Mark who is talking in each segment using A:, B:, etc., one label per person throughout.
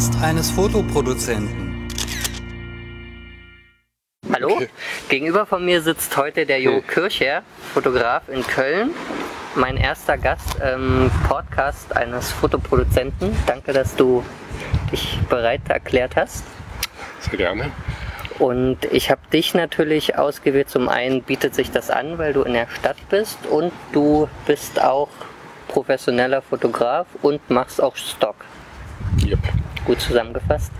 A: Podcast eines Fotoproduzenten.
B: Hallo, gegenüber von mir sitzt heute der Jo Kircher, Fotograf in Köln. Mein erster Gast im Podcast eines Fotoproduzenten. Danke, dass du dich bereit erklärt hast.
C: Sehr gerne.
B: Und ich habe dich natürlich ausgewählt. Zum einen bietet sich das an, weil du in der Stadt bist und du bist auch professioneller Fotograf und machst auch Stock.
C: Yep.
B: Gut zusammengefasst.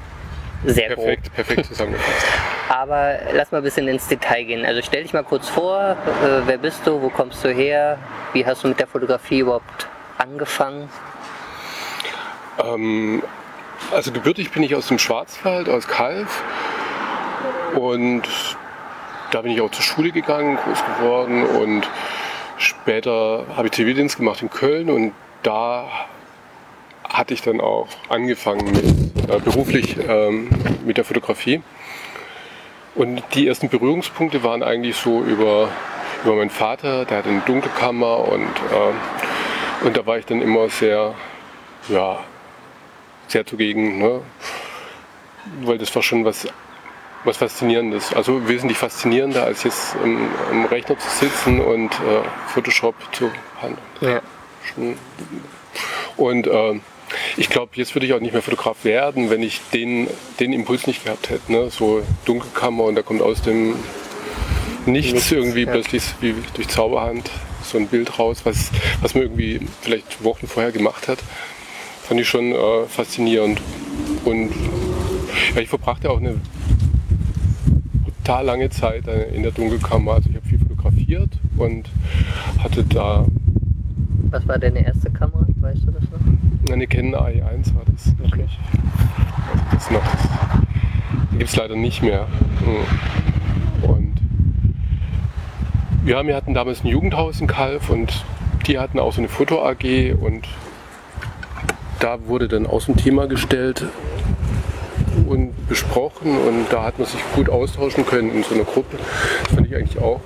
B: Sehr
C: Perfekt,
B: grob.
C: perfekt zusammengefasst.
B: Aber lass mal ein bisschen ins Detail gehen. Also stell dich mal kurz vor, äh, wer bist du, wo kommst du her, wie hast du mit der Fotografie überhaupt angefangen?
C: Ähm, also gebürtig bin ich aus dem Schwarzwald, aus Kalf. Und da bin ich auch zur Schule gegangen, groß geworden. Und später habe ich Zivildienst gemacht in Köln. Und da hatte ich dann auch angefangen mit, äh, beruflich ähm, mit der Fotografie. Und die ersten Berührungspunkte waren eigentlich so über, über meinen Vater, der hatte eine Dunkelkammer und, äh, und da war ich dann immer sehr, ja, sehr zugegen, ne? weil das war schon was, was Faszinierendes. Also wesentlich faszinierender, als jetzt im, im Rechner zu sitzen und äh, Photoshop zu handeln.
B: Ja.
C: Schon- Und äh, ich glaube, jetzt würde ich auch nicht mehr Fotograf werden, wenn ich den, den Impuls nicht gehabt hätte. Ne? So Dunkelkammer und da kommt aus dem Nichts,
B: Nichts,
C: irgendwie
B: ja.
C: plötzlich wie durch Zauberhand so ein Bild raus, was, was man irgendwie vielleicht Wochen vorher gemacht hat. Fand ich schon äh, faszinierend. Und ja, ich verbrachte auch eine brutal lange Zeit in der Dunkelkammer. Also ich habe viel fotografiert und hatte da
B: Was war deine erste Kamera? Weißt du das noch?
C: Eine Canon AI1 war das.
B: Okay.
C: Also das noch. Die gibt es leider nicht mehr. Mhm. Und ja, wir hatten damals ein Jugendhaus in Kalf und die hatten auch so eine Foto AG und da wurde dann so ein Thema gestellt und besprochen und da hat man sich gut austauschen können in so einer Gruppe. Das fand ich eigentlich auch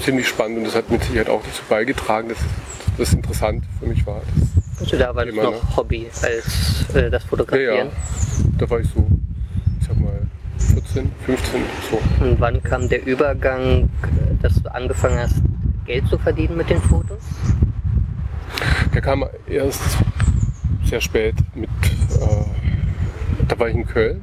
C: ziemlich spannend und das hat mit Sicherheit auch dazu beigetragen, dass das interessant für mich war. Das
B: Also da war das noch Hobby als äh, das
C: Ja,
B: Fotografieren.
C: ja. Da war ich so, ich sag mal, 14, 15, so.
B: Und wann kam der Übergang, dass du angefangen hast, Geld zu verdienen mit den Fotos?
C: Der kam erst sehr spät mit, äh, da war ich in Köln.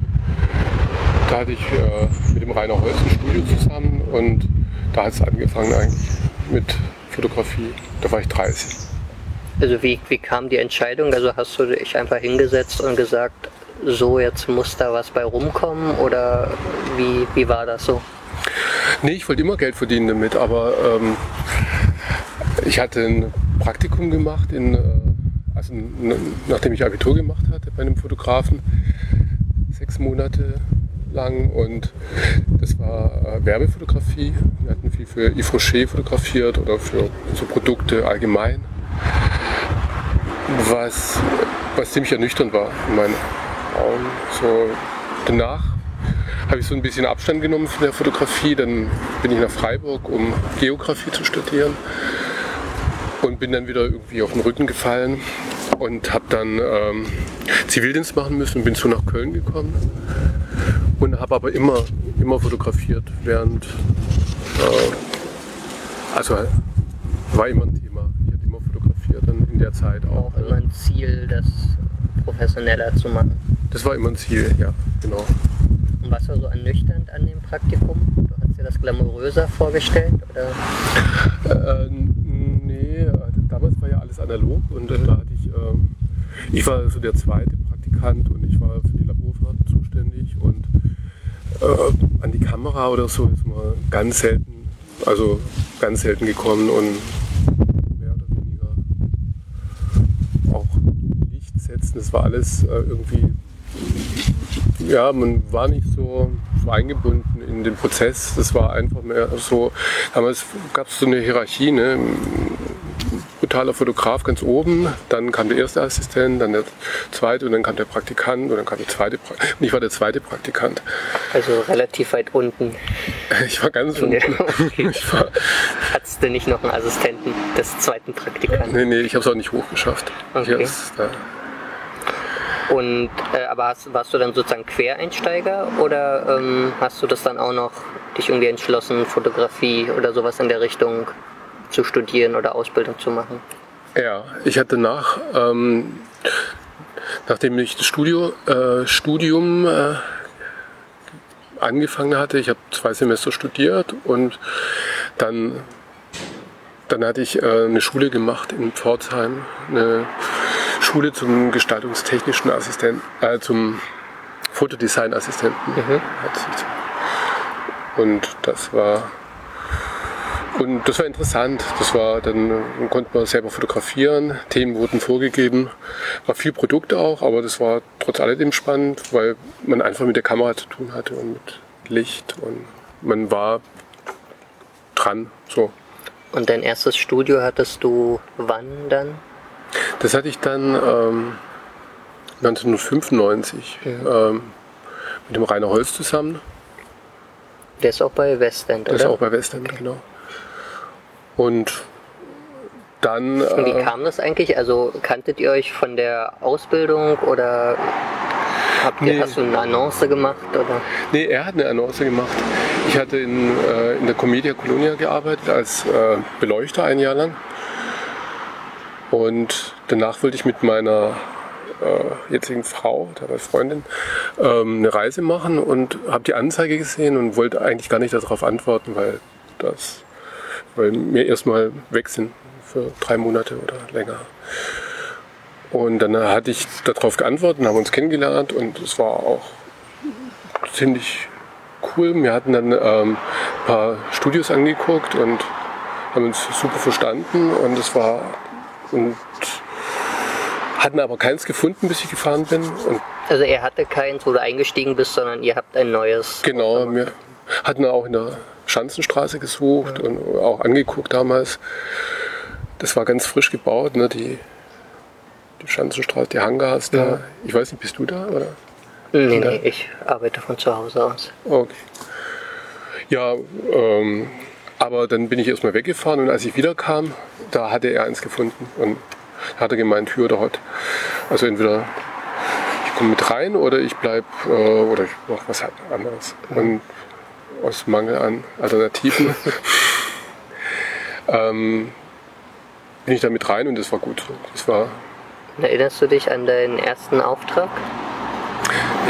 C: Da hatte ich äh, mit dem Rainer Holz ein Studio zusammen und da hat es angefangen eigentlich mit Fotografie. Da war ich 30.
B: Also wie, wie kam die Entscheidung? Also hast du dich einfach hingesetzt und gesagt, so jetzt muss da was bei rumkommen oder wie, wie war das so?
C: Nee, ich wollte immer Geld verdienen damit, aber ähm, ich hatte ein Praktikum gemacht, in, äh, also nachdem ich Abitur gemacht hatte bei einem Fotografen, sechs Monate lang und das war äh, Werbefotografie. Wir hatten viel für Yves Rocher fotografiert oder für so Produkte allgemein, was, was ziemlich ernüchternd war in meinen Augen. So, danach habe ich so ein bisschen Abstand genommen von der Fotografie. Dann bin ich nach Freiburg, um Geografie zu studieren. Und bin dann wieder irgendwie auf den Rücken gefallen und habe dann ähm, Zivildienst machen müssen und bin so nach Köln gekommen. Und habe aber immer, immer fotografiert, während. Äh, also war immer ein Thema. Ich hatte immer fotografiert dann in der Zeit auch.
B: Auch immer ein Ziel, das professioneller zu machen.
C: Das war immer ein Ziel, ja, genau.
B: Und was war so ernüchternd an dem Praktikum? Du hast dir das glamouröser vorgestellt? Oder?
C: Äh, nee, äh, damals war ja alles analog und äh, da hatte ich, ähm, ich war so der zweite Praktikant und ich war für die Laborfahrten zuständig und äh, an die Kamera oder so ist man ganz selten, also ganz selten gekommen und mehr oder weniger auch Licht setzen, das war alles äh, irgendwie, ja, man war nicht so, so eingebunden in den Prozess, das war einfach mehr so, damals gab es so eine Hierarchie, ne? Brutaler Fotograf ganz oben, dann kam der erste Assistent, dann der zweite und dann kam der Praktikant und dann kam der zweite pra und ich war der zweite Praktikant.
B: Also relativ weit unten.
C: Ich war ganz unten.
B: okay.
C: War,
B: Hattest du nicht noch einen Assistenten des zweiten Praktikanten?
C: nee, nee, ich habe es auch nicht hochgeschafft.
B: Okay. Und äh, aber hast, warst du dann sozusagen Quereinsteiger oder ähm, hast du das dann auch noch dich irgendwie entschlossen, Fotografie oder sowas in der Richtung zu studieren oder Ausbildung zu machen?
C: Ja, ich hatte nach, ähm, nachdem ich das Studio, äh, Studium äh, angefangen hatte, ich habe zwei Semester studiert und dann, dann hatte ich äh, eine Schule gemacht in Pforzheim, eine Schule zum gestaltungstechnischen Assistenten, äh, zum Fotodesign-Assistenten.
B: Mhm.
C: Und das war und das war interessant. Das war, dann konnte man selber fotografieren, Themen wurden vorgegeben, war viel Produkt auch, aber das war trotz alledem spannend, weil man einfach mit der Kamera zu tun hatte und mit Licht und man war dran. So.
B: Und dein erstes Studio hattest du wann dann?
C: Das hatte ich dann ähm, 1995 ähm, mit dem Rainer Holz zusammen.
B: Der ist auch bei Westend,
C: Der
B: oder?
C: ist auch bei Westend, genau. Und dann.
B: Und wie
C: äh,
B: kam das eigentlich? Also kanntet ihr euch von der Ausbildung oder habt ihr,
C: Nee.
B: hast du eine Annonce gemacht? Oder?
C: Nee, er hat eine Annonce gemacht. Ich hatte in, äh, in der Comedia Colonia gearbeitet als äh, Beleuchter ein Jahr lang. Und danach wollte ich mit meiner äh, jetzigen Frau, dabei Freundin, ähm, eine Reise machen und habe die Anzeige gesehen und wollte eigentlich gar nicht darauf antworten, weil das, weil wir erstmal weg sind für drei Monate oder länger. Und dann hatte ich darauf geantwortet und haben uns kennengelernt und es war auch ziemlich cool. Wir hatten dann ähm, ein paar Studios angeguckt und haben uns super verstanden und es war und hatten aber keins gefunden, bis ich gefahren bin. Und
B: Also er hatte keins, wo du eingestiegen bist, sondern ihr habt ein neues.
C: genau, wir hatten auch in der Schanzenstraße gesucht und auch angeguckt damals. Das war ganz frisch gebaut, ne, die, die Schanzenstraße, die Hangars da. Ich weiß nicht, bist du da? Oder?
B: Nee, nee, ich arbeite von zu Hause aus.
C: Okay. Ja, ähm, aber dann bin ich erstmal weggefahren und als ich wiederkam, da hatte er eins gefunden und hat er gemeint, Tür oder Hot. Also entweder ich komme mit rein oder ich bleib äh, oder ich mache was anderes. Und aus Mangel an Alternativen ähm, bin ich da mit rein und das war gut. Das war
B: Erinnerst du dich an deinen ersten Auftrag?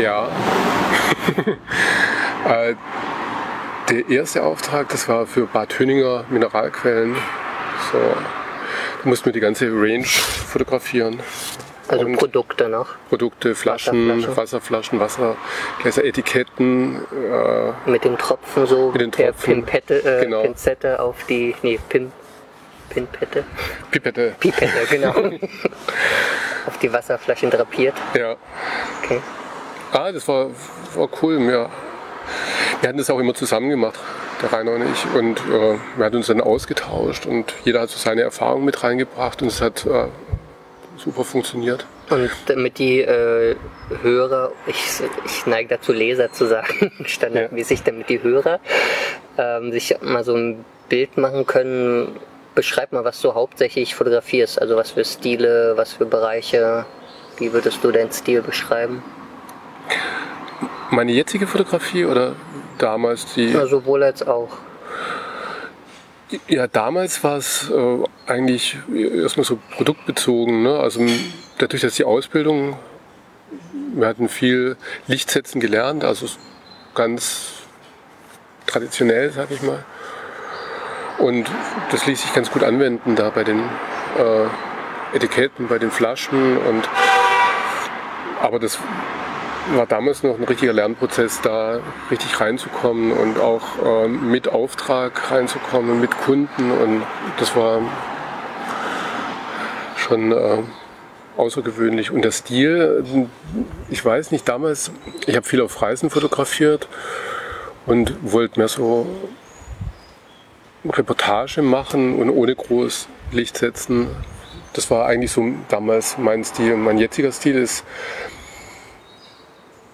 C: Ja. Äh, Der erste Auftrag, das war für Bad Hönninger Mineralquellen. So, da mussten wir die ganze Range fotografieren.
B: Also
C: Und
B: Produkte noch.
C: Produkte, Flaschen,
B: Wasserflaschen.
C: Wasserflaschen, Wassergläser, Etiketten. Äh,
B: Mit dem Tropfen so
C: Mit den Tropfen,
B: Pimpette, äh,
C: genau.
B: Pinzette auf die. Nee, Pim, Pinpette?
C: Pipette.
B: Pipette, genau. auf die Wasserflaschen drapiert.
C: Ja.
B: Okay.
C: Ah, das war, war cool. Wir, wir hatten das auch immer zusammen gemacht, der Rainer und ich. Und äh, wir hatten uns dann ausgetauscht und jeder hat so seine Erfahrungen mit reingebracht und es hat äh, super funktioniert.
B: Und damit die äh, Hörer, ich, ich neige dazu Leser zu sagen, standardmäßig, damit die Hörer ähm, sich mal so ein Bild machen können, beschreib mal, was du hauptsächlich fotografierst. Also was für Stile, was für Bereiche. Wie würdest du deinen Stil beschreiben?
C: Meine jetzige Fotografie oder damals die?
B: Ja, sowohl als auch.
C: Ja, damals war es äh, eigentlich erstmal so produktbezogen. Ne? Also dadurch, dass die Ausbildung, wir hatten viel Lichtsetzen gelernt, also ganz traditionell, sag ich mal. Und das ließ sich ganz gut anwenden da bei den äh, Etiketten, bei den Flaschen. Und, aber das war damals noch ein richtiger Lernprozess, da richtig reinzukommen und auch ähm, mit Auftrag reinzukommen, mit Kunden. Und das war schon äh, außergewöhnlich. Und der Stil, ich weiß nicht, damals, ich habe viel auf Reisen fotografiert und wollte mehr so Reportage machen und ohne groß Licht setzen. Das war eigentlich so damals mein Stil. Mein jetziger Stil ist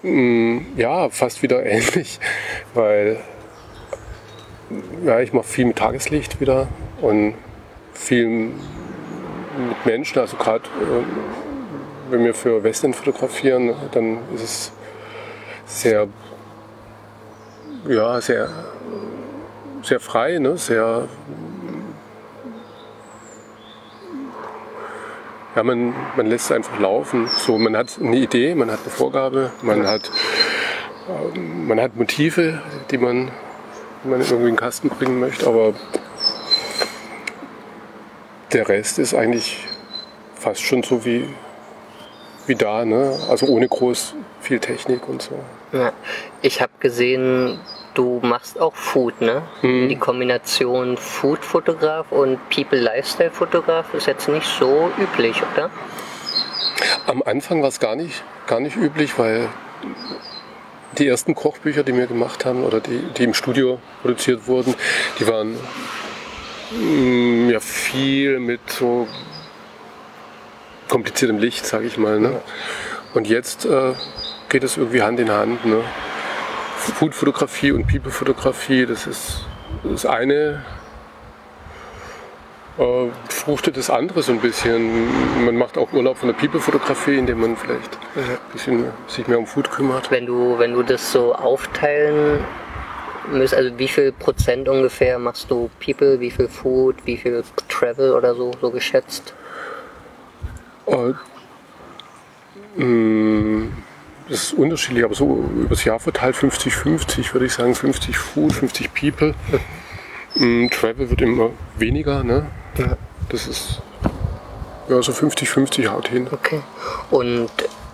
C: Ja, fast wieder ähnlich, weil ja, ich mache viel mit Tageslicht wieder und viel mit Menschen, also gerade äh, wenn wir für Western fotografieren, dann ist es sehr, ja, sehr, sehr frei, ne? sehr ja, man, man lässt es einfach laufen. So, man hat eine Idee, man hat eine Vorgabe, man hat, äh, man hat Motive, die man, die man irgendwie in den Kasten bringen möchte, aber der Rest ist eigentlich fast schon so wie, wie da, ne? also ohne groß viel Technik und so.
B: Ja. Ich habe gesehen, du machst auch Food, ne?
C: Mhm.
B: Die Kombination Food-Fotograf und People-Lifestyle-Fotograf ist jetzt nicht so üblich, oder?
C: Am Anfang war es gar nicht, gar nicht üblich, weil die ersten Kochbücher, die wir gemacht haben oder die, die im Studio produziert wurden, die waren mm, ja viel mit so kompliziertem Licht, sage ich mal. Ne? Und jetzt äh, geht es irgendwie Hand in Hand. Ne? Food-Fotografie und People-Fotografie, das ist das eine äh, fruchtet das andere so ein bisschen. Man macht auch Urlaub von der People-Fotografie, indem man vielleicht ein bisschen sich mehr um Food kümmert.
B: Wenn du, wenn du das so aufteilen müsst, also wie viel Prozent ungefähr machst du People, wie viel Food, wie viel Travel oder so, so geschätzt?
C: Äh, mh, das ist unterschiedlich, aber so übers Jahr verteilt 50-50, würde ich sagen. 50 Food, 50 People. Mm, Travel wird immer weniger, ne?
B: Ja.
C: Das ist ja so 50-50 haut hin.
B: Okay. Und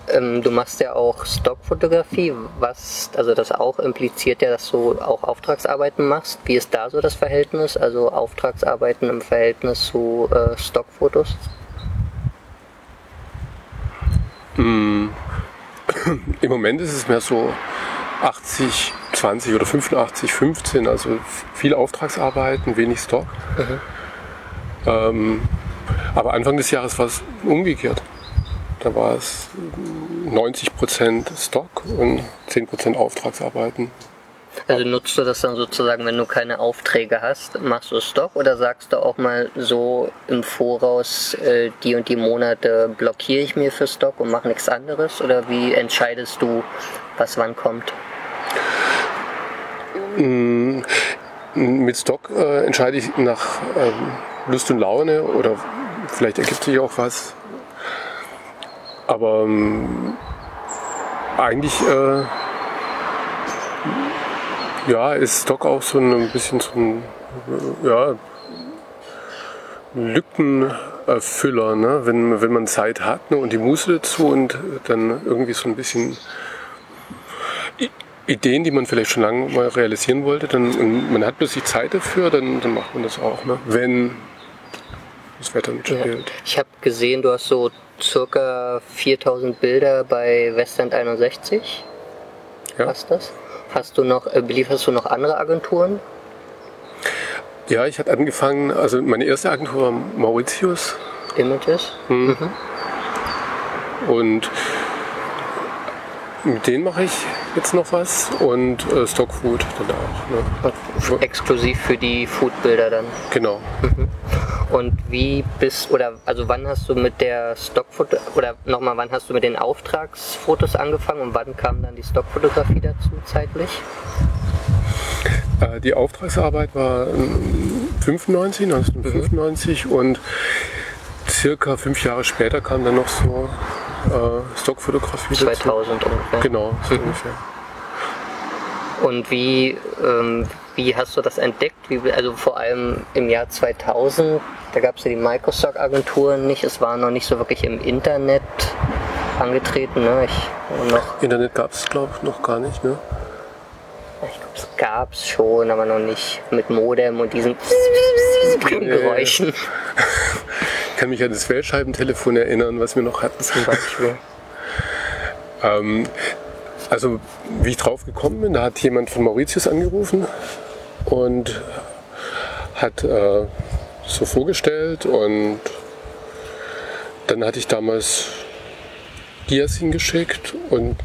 B: ähm, du machst ja auch Stockfotografie, was, also das auch impliziert ja, dass du auch Auftragsarbeiten machst. Wie ist da so das Verhältnis? Also Auftragsarbeiten im Verhältnis zu äh, Stockfotos?
C: Mm. Im Moment ist es mehr so 80, 20 oder 85, 15, also viel Auftragsarbeiten, wenig Stock. Ähm, aber Anfang des Jahres war es umgekehrt. Da war es 90% Stock und 10% Auftragsarbeiten.
B: Also nutzt du das dann sozusagen, wenn du keine Aufträge hast, machst du Stock oder sagst du auch mal so im Voraus, äh, die und die Monate blockiere ich mir für Stock und mache nichts anderes? Oder wie entscheidest du, was wann kommt?
C: Mm, Mit Stock äh, entscheide ich nach ähm, Lust und Laune oder vielleicht ergibt sich auch was. Aber ähm, eigentlich äh, ja, ist Stock auch so ein bisschen so ein ja, Lückenfüller, ne? wenn, wenn man Zeit hat ne? und die Muße dazu und dann irgendwie so ein bisschen Ideen, die man vielleicht schon lange mal realisieren wollte, dann man hat plötzlich Zeit dafür, dann, dann macht man das auch, ne? wenn das Wetter mitspielt.
B: Ich habe gesehen, du hast so circa 4000 Bilder bei Westend 61.
C: Ja.
B: Was das? Hast du noch, äh, belieferst du noch andere Agenturen?
C: Ja, ich hatte angefangen, also meine erste Agentur war Mauritius
B: Images?
C: und mit denen mache ich jetzt noch was und äh, Stockfood dann auch. Ne?
B: Exklusiv für die Foodbilder dann.
C: Genau.
B: Und wie bist, oder also wann hast du mit der Stockfoto, oder nochmal, wann hast du mit den Auftragsfotos angefangen und wann kam dann die Stockfotografie dazu zeitlich?
C: Äh, die Auftragsarbeit war ähm, 95, 1995 und circa fünf Jahre später kam dann noch so äh, Stockfotografie dazu.
B: 2000 ungefähr.
C: Genau, so ungefähr.
B: Und wie, ähm, wie hast du das entdeckt? Wie, also vor allem im Jahr 2000, da gab es ja die Microstock-Agenturen nicht, es war noch nicht so wirklich im Internet angetreten. Ne? Ich, noch,
C: Internet gab es, glaube ich, noch gar nicht. Ne?
B: Es gab es schon, aber noch nicht mit Modem und diesen Geräuschen
C: Ich kann mich an das Wählscheibentelefon erinnern, was wir noch hatten.
B: zum Beispiel.
C: Ähm, also wie ich drauf gekommen bin, da hat jemand von Mauritius angerufen und hat äh, so vorgestellt und dann hatte ich damals Dias hingeschickt und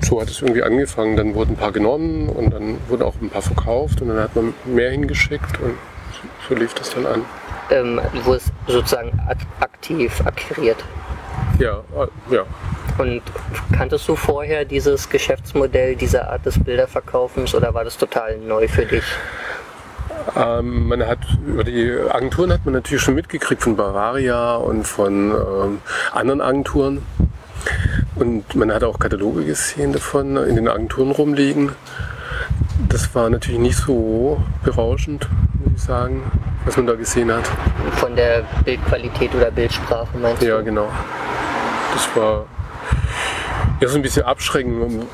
C: so hat es irgendwie angefangen. Dann wurden ein paar genommen und dann wurden auch ein paar verkauft und dann hat man mehr hingeschickt und so lief das dann an.
B: Ähm, wo es sozusagen ak aktiv akquiriert.
C: Ja, äh, ja.
B: Und kanntest du vorher dieses Geschäftsmodell, diese Art des Bilderverkaufens oder war das total neu für dich?
C: Ähm, man hat über die Agenturen hat man natürlich schon mitgekriegt von Bavaria und von ähm, anderen Agenturen. Und man hat auch Kataloge gesehen davon in den Agenturen rumliegen. Das war natürlich nicht so berauschend, muss ich sagen, was man da gesehen hat.
B: Von der Bildqualität oder Bildsprache meinst du?
C: Ja, genau. Das war ja so ein bisschen abschreckend.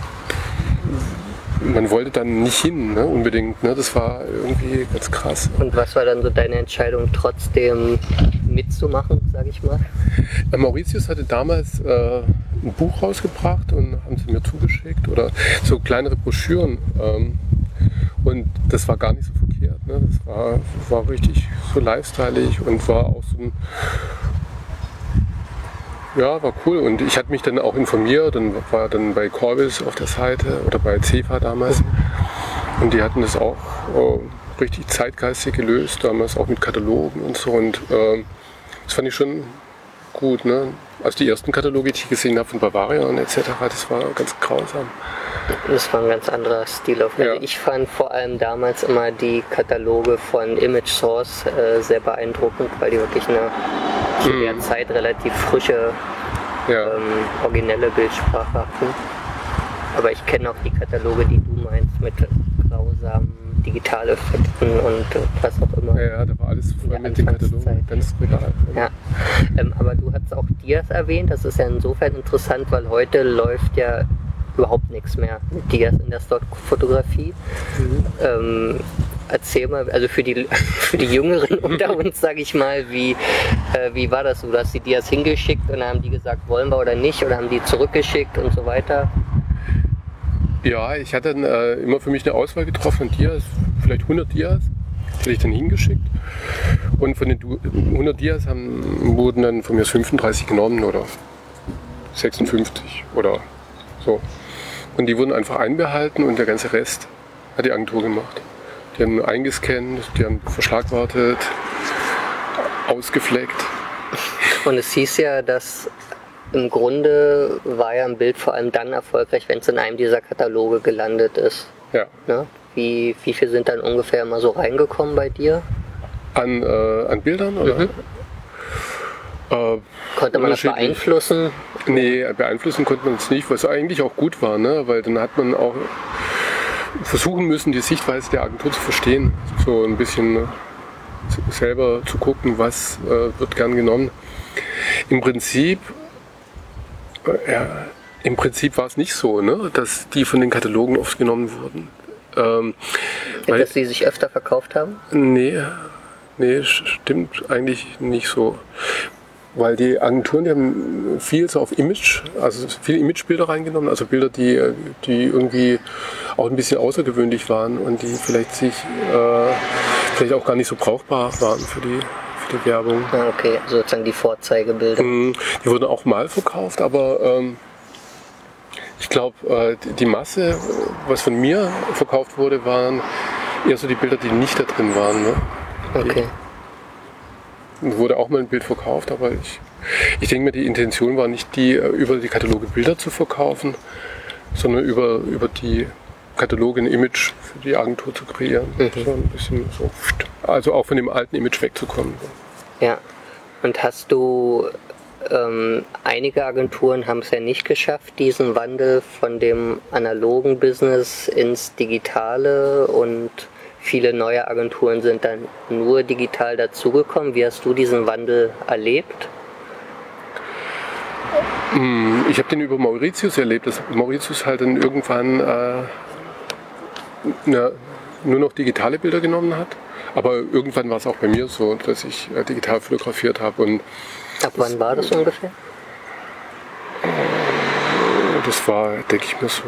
C: Man wollte dann nicht hin, ne, unbedingt. Ne? Das war irgendwie ganz krass.
B: Und was war dann so deine Entscheidung, trotzdem mitzumachen, sage ich mal?
C: Äh, Mauritius hatte damals äh, ein Buch rausgebracht und haben sie mir zugeschickt oder so kleinere Broschüren. Ähm, und das war gar nicht so verkehrt. Ne? Das war, war richtig so lifestyleig und war auch so ein ja, war cool. Und ich hatte mich dann auch informiert und war dann bei Corbis auf der Seite oder bei CEFA damals. Und die hatten das auch äh, richtig zeitgeistig gelöst, damals auch mit Katalogen und so. Und äh, das fand ich schon gut. Ne? Also die ersten Kataloge, die ich gesehen habe von Bavaria und etc., das war ganz grausam.
B: Das war ein ganz anderer Stil. Auf
C: Ja.
B: Ich fand vor allem damals immer die Kataloge von Image Source äh, sehr beeindruckend, weil die wirklich eine zu der Zeit relativ frische,
C: Ja.
B: ähm, originelle Bildsprache hatten. Aber ich kenne auch die Kataloge, die du meinst, mit grausamen Digitaleffekten und äh, was auch immer.
C: Ja, ja, da war alles voll mit den Katalogen, ganz regal.
B: Ja, ähm, aber du hast auch Dias erwähnt. Das ist ja insofern interessant, weil heute läuft ja überhaupt nichts mehr mit Dias in der Stockfotografie. Ähm, erzähl mal, also für die, für die Jüngeren unter uns, sage ich mal, wie, äh, wie war das so? Du hast die Dias hingeschickt und dann haben die gesagt, wollen wir oder nicht? Oder haben die zurückgeschickt und so weiter?
C: Ja, ich hatte dann äh, immer für mich eine Auswahl getroffen an Dias, vielleicht 100 Dias, die hatte ich dann hingeschickt. Und von den Du- 100 Dias haben, wurden dann von mir 35 genommen oder 56 oder so. Und die wurden einfach einbehalten und der ganze Rest hat die Agentur gemacht. Die haben eingescannt, die haben verschlagwortet, ausgefleckt.
B: Und es hieß ja, dass im Grunde war ja ein Bild vor allem dann erfolgreich, wenn es in einem dieser Kataloge gelandet ist.
C: Ja.
B: Ne? Wie, wie viel sind dann ungefähr mal so reingekommen bei dir?
C: An, äh, an Bildern oder?
B: Mhm.
C: Äh,
B: Konnte man das beeinflussen?
C: Nee, beeinflussen konnte man es nicht, was eigentlich auch gut war, ne? weil dann hat man auch versuchen müssen, die Sichtweise der Agentur zu verstehen. So ein bisschen äh, selber zu gucken, was äh, wird gern genommen. Im Prinzip, ja, im Prinzip war es nicht so, ne? dass die von den Katalogen oft genommen wurden. Ähm, weil,
B: Dass sie sich öfter verkauft haben?
C: Nee, nee, stimmt eigentlich nicht so. Weil die Agenturen, die haben viel so auf Image, also viele Imagebilder reingenommen, also Bilder, die, die irgendwie auch ein bisschen außergewöhnlich waren und die vielleicht sich äh, vielleicht auch gar nicht so brauchbar waren für die, die Werbung.
B: Ah, okay, also sozusagen die Vorzeigebilder.
C: Mm, Die wurden auch mal verkauft, aber ähm, ich glaube, äh, die- die Masse, was von mir verkauft wurde, waren eher so die Bilder, die nicht da drin waren. Ne?
B: Okay.
C: wurde auch mal ein Bild verkauft, aber ich, ich denke mir, die Intention war nicht die, äh, über die Kataloge Bilder zu verkaufen, sondern über, über die Kataloge ein Image für die Agentur zu kreieren. So ein bisschen so, also auch von dem alten Image wegzukommen.
B: Ja. Und hast du, ähm, einige Agenturen haben es ja nicht geschafft, diesen Wandel von dem analogen Business ins Digitale und viele neue Agenturen sind dann nur digital dazugekommen. Wie hast du diesen Wandel erlebt?
C: Ich habe den über Mauritius erlebt, dass Mauritius halt dann irgendwann äh, na, nur noch digitale Bilder genommen hat. Aber irgendwann war es auch bei mir so, dass ich äh, digital fotografiert habe und
B: Ab wann war das ungefähr?
C: Das war, denke ich mir, so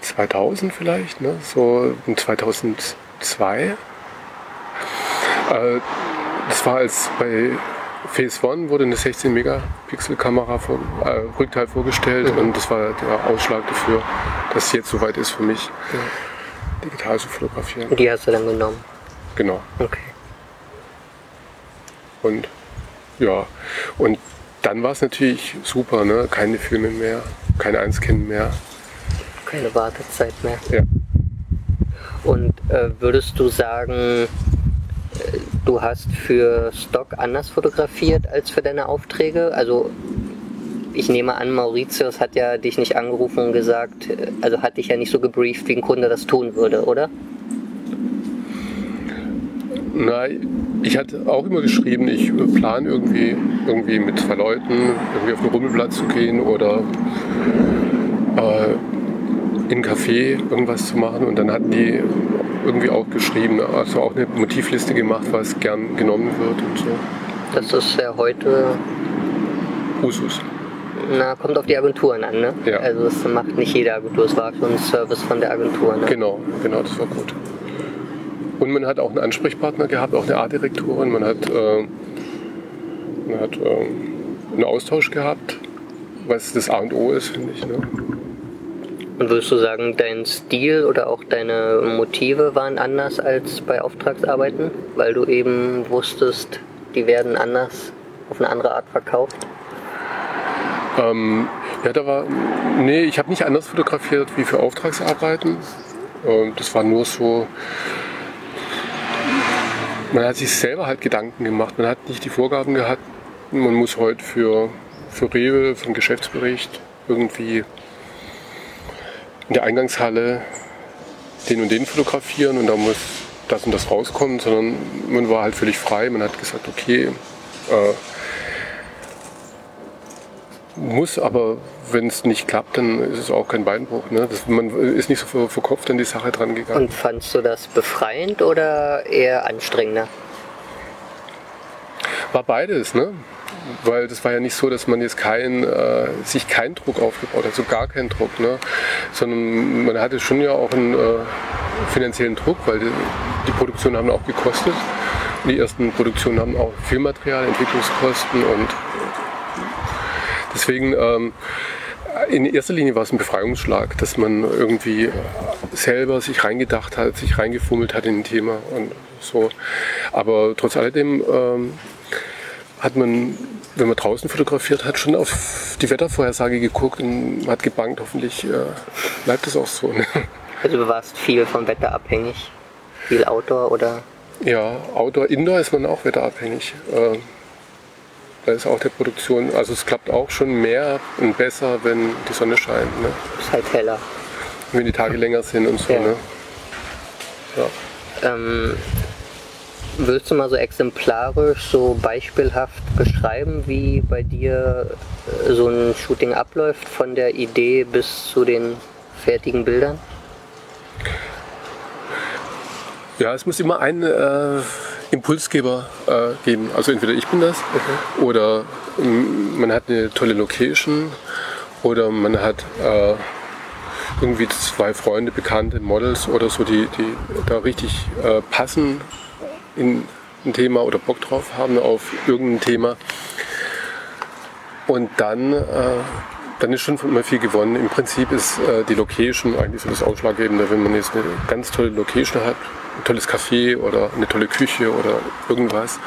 C: 2000 vielleicht, ne? so in 2002. Äh, das war als bei Phase One wurde eine 16 Megapixel Kamera vor, äh, Rückteil vorgestellt und das war der Ausschlag dafür, dass es jetzt soweit ist für mich, digital zu fotografieren.
B: Die hast du dann genommen.
C: Genau.
B: Okay.
C: Und ja, und dann war es natürlich super, ne? keine Filme mehr, kein Einscannen mehr.
B: Keine Wartezeit mehr.
C: Ja.
B: Und äh, würdest du sagen, äh, du hast für Stock anders fotografiert als für deine Aufträge? Also ich nehme an, Mauritius hat ja dich nicht angerufen und gesagt, also hat dich ja nicht so gebrieft, wie ein Kunde das tun würde, oder?
C: Nein, ich hatte auch immer geschrieben, ich plane irgendwie, irgendwie mit zwei Leuten irgendwie auf den Rummelplatz zu gehen oder äh, in einen Café irgendwas zu machen. Und dann hatten die irgendwie auch geschrieben, also auch eine Motivliste gemacht, was gern genommen wird und so.
B: Das ist ja heute,
C: Usus.
B: Na, kommt auf die Agenturen an, ne?
C: Ja.
B: Also es macht nicht jede Agentur, es war schon ein Service von der Agentur, ne?
C: Genau, genau, das war gut. Und man hat auch einen Ansprechpartner gehabt, auch eine Artdirektorin. Man hat, äh, man hat äh, einen Austausch gehabt, was das A und O ist, finde ich. Ne?
B: Und würdest du sagen, dein Stil oder auch deine Motive waren anders als bei Auftragsarbeiten, weil du eben wusstest, die werden anders auf eine andere Art verkauft?
C: Ähm, ja, da war, nee, ich habe nicht anders fotografiert wie für Auftragsarbeiten. Ähm, das war nur so, man hat sich selber halt Gedanken gemacht. Man hat nicht die Vorgaben gehabt, man muss heute für, für Rewe, für einen Geschäftsbericht irgendwie in der Eingangshalle den und den fotografieren und da muss das und das rauskommen, sondern man war halt völlig frei. Man hat gesagt, okay, äh, muss, aber wenn es nicht klappt, dann ist es auch kein Beinbruch. Ne? Das, man ist nicht so ver- verkopft an die Sache dran gegangen.
B: Und fandst du das befreiend oder eher anstrengender?
C: War beides, ne? Weil das war ja nicht so, dass man jetzt kein, äh, sich keinen Druck aufgebaut hat, so gar keinen Druck, ne? Sondern man hatte schon ja auch einen äh, finanziellen Druck, weil die, die Produktionen haben auch gekostet. Die ersten Produktionen haben auch Filmmaterial, Entwicklungskosten und deswegen ähm, in erster Linie war es ein Befreiungsschlag, dass man irgendwie selber sich reingedacht hat, sich reingefummelt hat in ein Thema und so. Aber trotz alledem ähm, hat man, wenn man draußen fotografiert hat, schon auf die Wettervorhersage geguckt und hat gebankt, hoffentlich äh, bleibt es auch so. Ne?
B: Also du warst viel vom Wetter abhängig, viel Outdoor oder
C: Ja, Outdoor, Indoor ist man auch wetterabhängig. Äh, da ist auch der Produktion, also es klappt auch schon mehr und besser, wenn die Sonne scheint, ne?
B: ist halt heller.
C: wenn die Tage länger sind und so.
B: Ja.
C: Ne? Ja.
B: Ähm, willst du mal so exemplarisch, so beispielhaft beschreiben, wie bei dir äh, so ein Shooting abläuft, von der Idee bis zu den fertigen Bildern?
C: Ja, es muss immer einen äh, Impulsgeber äh, geben. Also entweder ich bin das oder ähm, man hat eine tolle Location oder man hat äh, irgendwie zwei Freunde, bekannte Models oder so, die, die da richtig äh, passen in ein Thema oder Bock drauf haben auf irgendein Thema. Und dann, äh, dann ist schon immer viel gewonnen. Im Prinzip ist äh, die Location eigentlich so das Ausschlaggebende, wenn man jetzt eine ganz tolle Location hat, ein tolles Café oder eine tolle Küche oder irgendwas,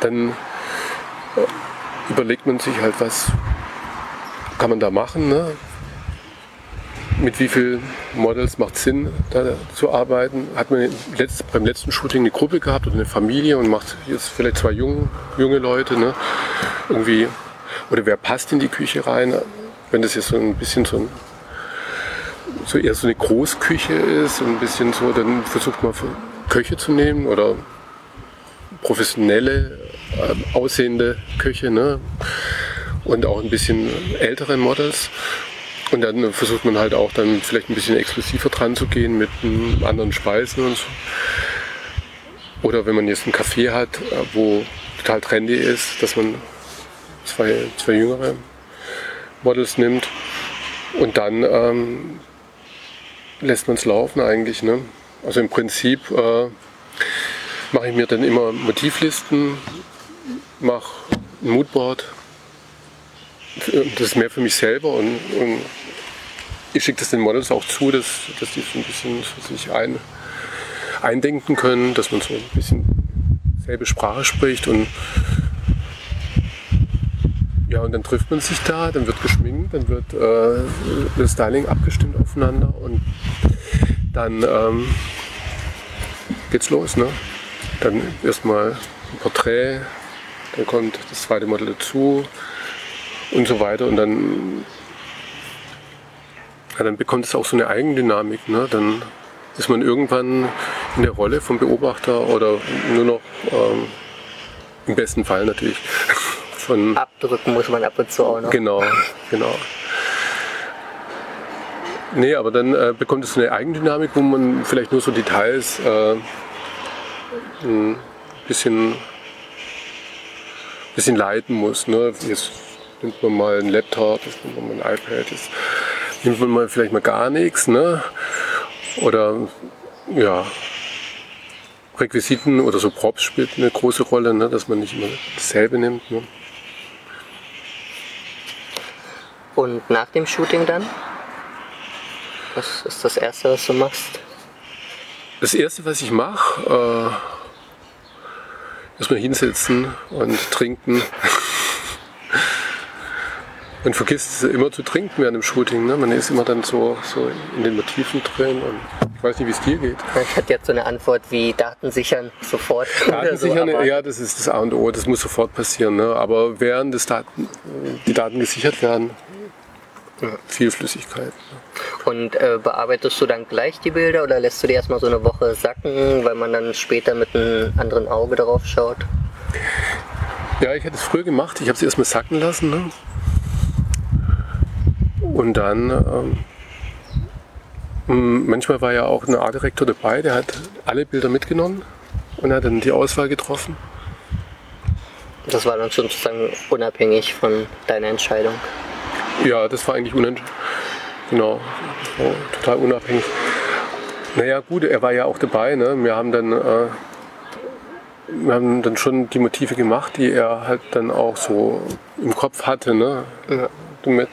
C: dann äh, überlegt man sich halt, was kann man da machen. Ne? Mit wie vielen Models macht Sinn, da zu arbeiten? Hat man letzt, beim letzten Shooting eine Gruppe gehabt oder eine Familie und macht jetzt vielleicht zwei junge, junge Leute, ne? Irgendwie, oder wer passt in die Küche rein? Wenn das jetzt so ein bisschen so, ein, so eher so eine Großküche ist, ein bisschen so, dann versucht man Köche zu nehmen oder professionelle, äh, aussehende Köche, ne? Und auch ein bisschen ältere Models. Und dann versucht man halt auch dann vielleicht ein bisschen exklusiver dran zu gehen mit anderen Speisen und so. Oder wenn man jetzt ein Café hat, äh, wo total trendy ist, dass man zwei, zwei jüngere Models nimmt und dann ähm, lässt man es laufen eigentlich. Ne? Also im Prinzip äh, mache ich mir dann immer Motivlisten, mache ein Moodboard. Das ist mehr für mich selber und, und ich schicke das den Models auch zu, dass, dass die so ein bisschen für sich ein, eindenken können, dass man so ein bisschen selbe Sprache spricht und Ja, und dann trifft man sich da, dann wird geschminkt, dann wird äh, das Styling abgestimmt aufeinander und dann ähm, geht's los. Ne? Dann erstmal ein Porträt, dann kommt das zweite Model dazu und so weiter. Und dann, ja, dann bekommt es auch so eine Eigendynamik. Ne? Dann ist man irgendwann in der Rolle vom Beobachter oder nur noch ähm, im besten Fall natürlich von.
B: Abdrücken muss man ab und zu auch noch.
C: Genau, genau. Nee, aber dann äh, bekommt es so eine Eigendynamik, wo man vielleicht nur so Details äh, ein bisschen, bisschen leiten muss. Ne? Jetzt nimmt man mal einen Laptop, jetzt nimmt man mal ein iPad, jetzt nimmt man mal vielleicht mal gar nichts. Ne? Oder ja, Requisiten oder so Props spielt eine große Rolle, ne? dass man nicht immer dasselbe nimmt. Ne?
B: Und nach dem Shooting dann? Was ist das Erste, was du machst?
C: Das Erste, was ich mache, äh, erstmal hinsetzen und trinken. Man vergisst immer zu trinken während dem Shooting. Ne? Man ist immer dann so, so in den Motiven drin und ich weiß nicht, wie es dir geht.
B: Ich hatte jetzt so eine Antwort wie Daten sichern sofort.
C: Datensichern,
B: so,
C: ja, das ist das A und O, das muss sofort passieren. Ne? Aber während das Daten, die Daten gesichert werden, viel Flüssigkeit. Ne?
B: Und äh, bearbeitest du dann gleich die Bilder oder lässt du die erstmal so eine Woche sacken, weil man dann später mit einem anderen Auge darauf schaut?
C: Ja, ich hätte es früher gemacht. Ich habe sie erstmal sacken lassen. Ne? Und dann, ähm, manchmal war ja auch ein Artdirektor dabei, der hat alle Bilder mitgenommen und hat dann die Auswahl getroffen.
B: Das war dann sozusagen unabhängig von deiner Entscheidung.
C: Ja, das war eigentlich unent genau, total unabhängig. Naja, gut, er war ja auch dabei. Ne? Wir haben dann äh, wir haben dann schon die Motive gemacht, die er halt dann auch so im Kopf hatte, ne? Ja. Damit.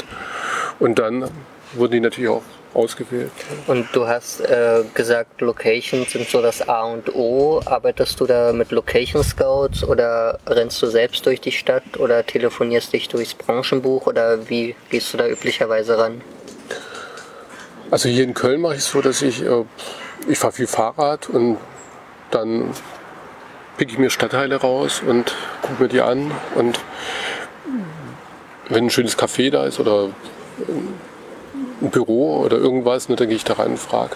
C: Und dann wurden die natürlich auch ausgewählt.
B: Und du hast äh, gesagt, Locations sind so das A und O. Arbeitest du da mit Location Scouts oder rennst du selbst durch die Stadt oder telefonierst dich durchs Branchenbuch oder wie gehst du da üblicherweise ran?
C: Also hier in Köln mache ich es so, dass ich, äh, ich fahre viel Fahrrad und dann pick ich mir Stadtteile raus und gucke mir die an und wenn ein schönes Café da ist oder Büro oder irgendwas, ne, dann gehe ich da rein und frage.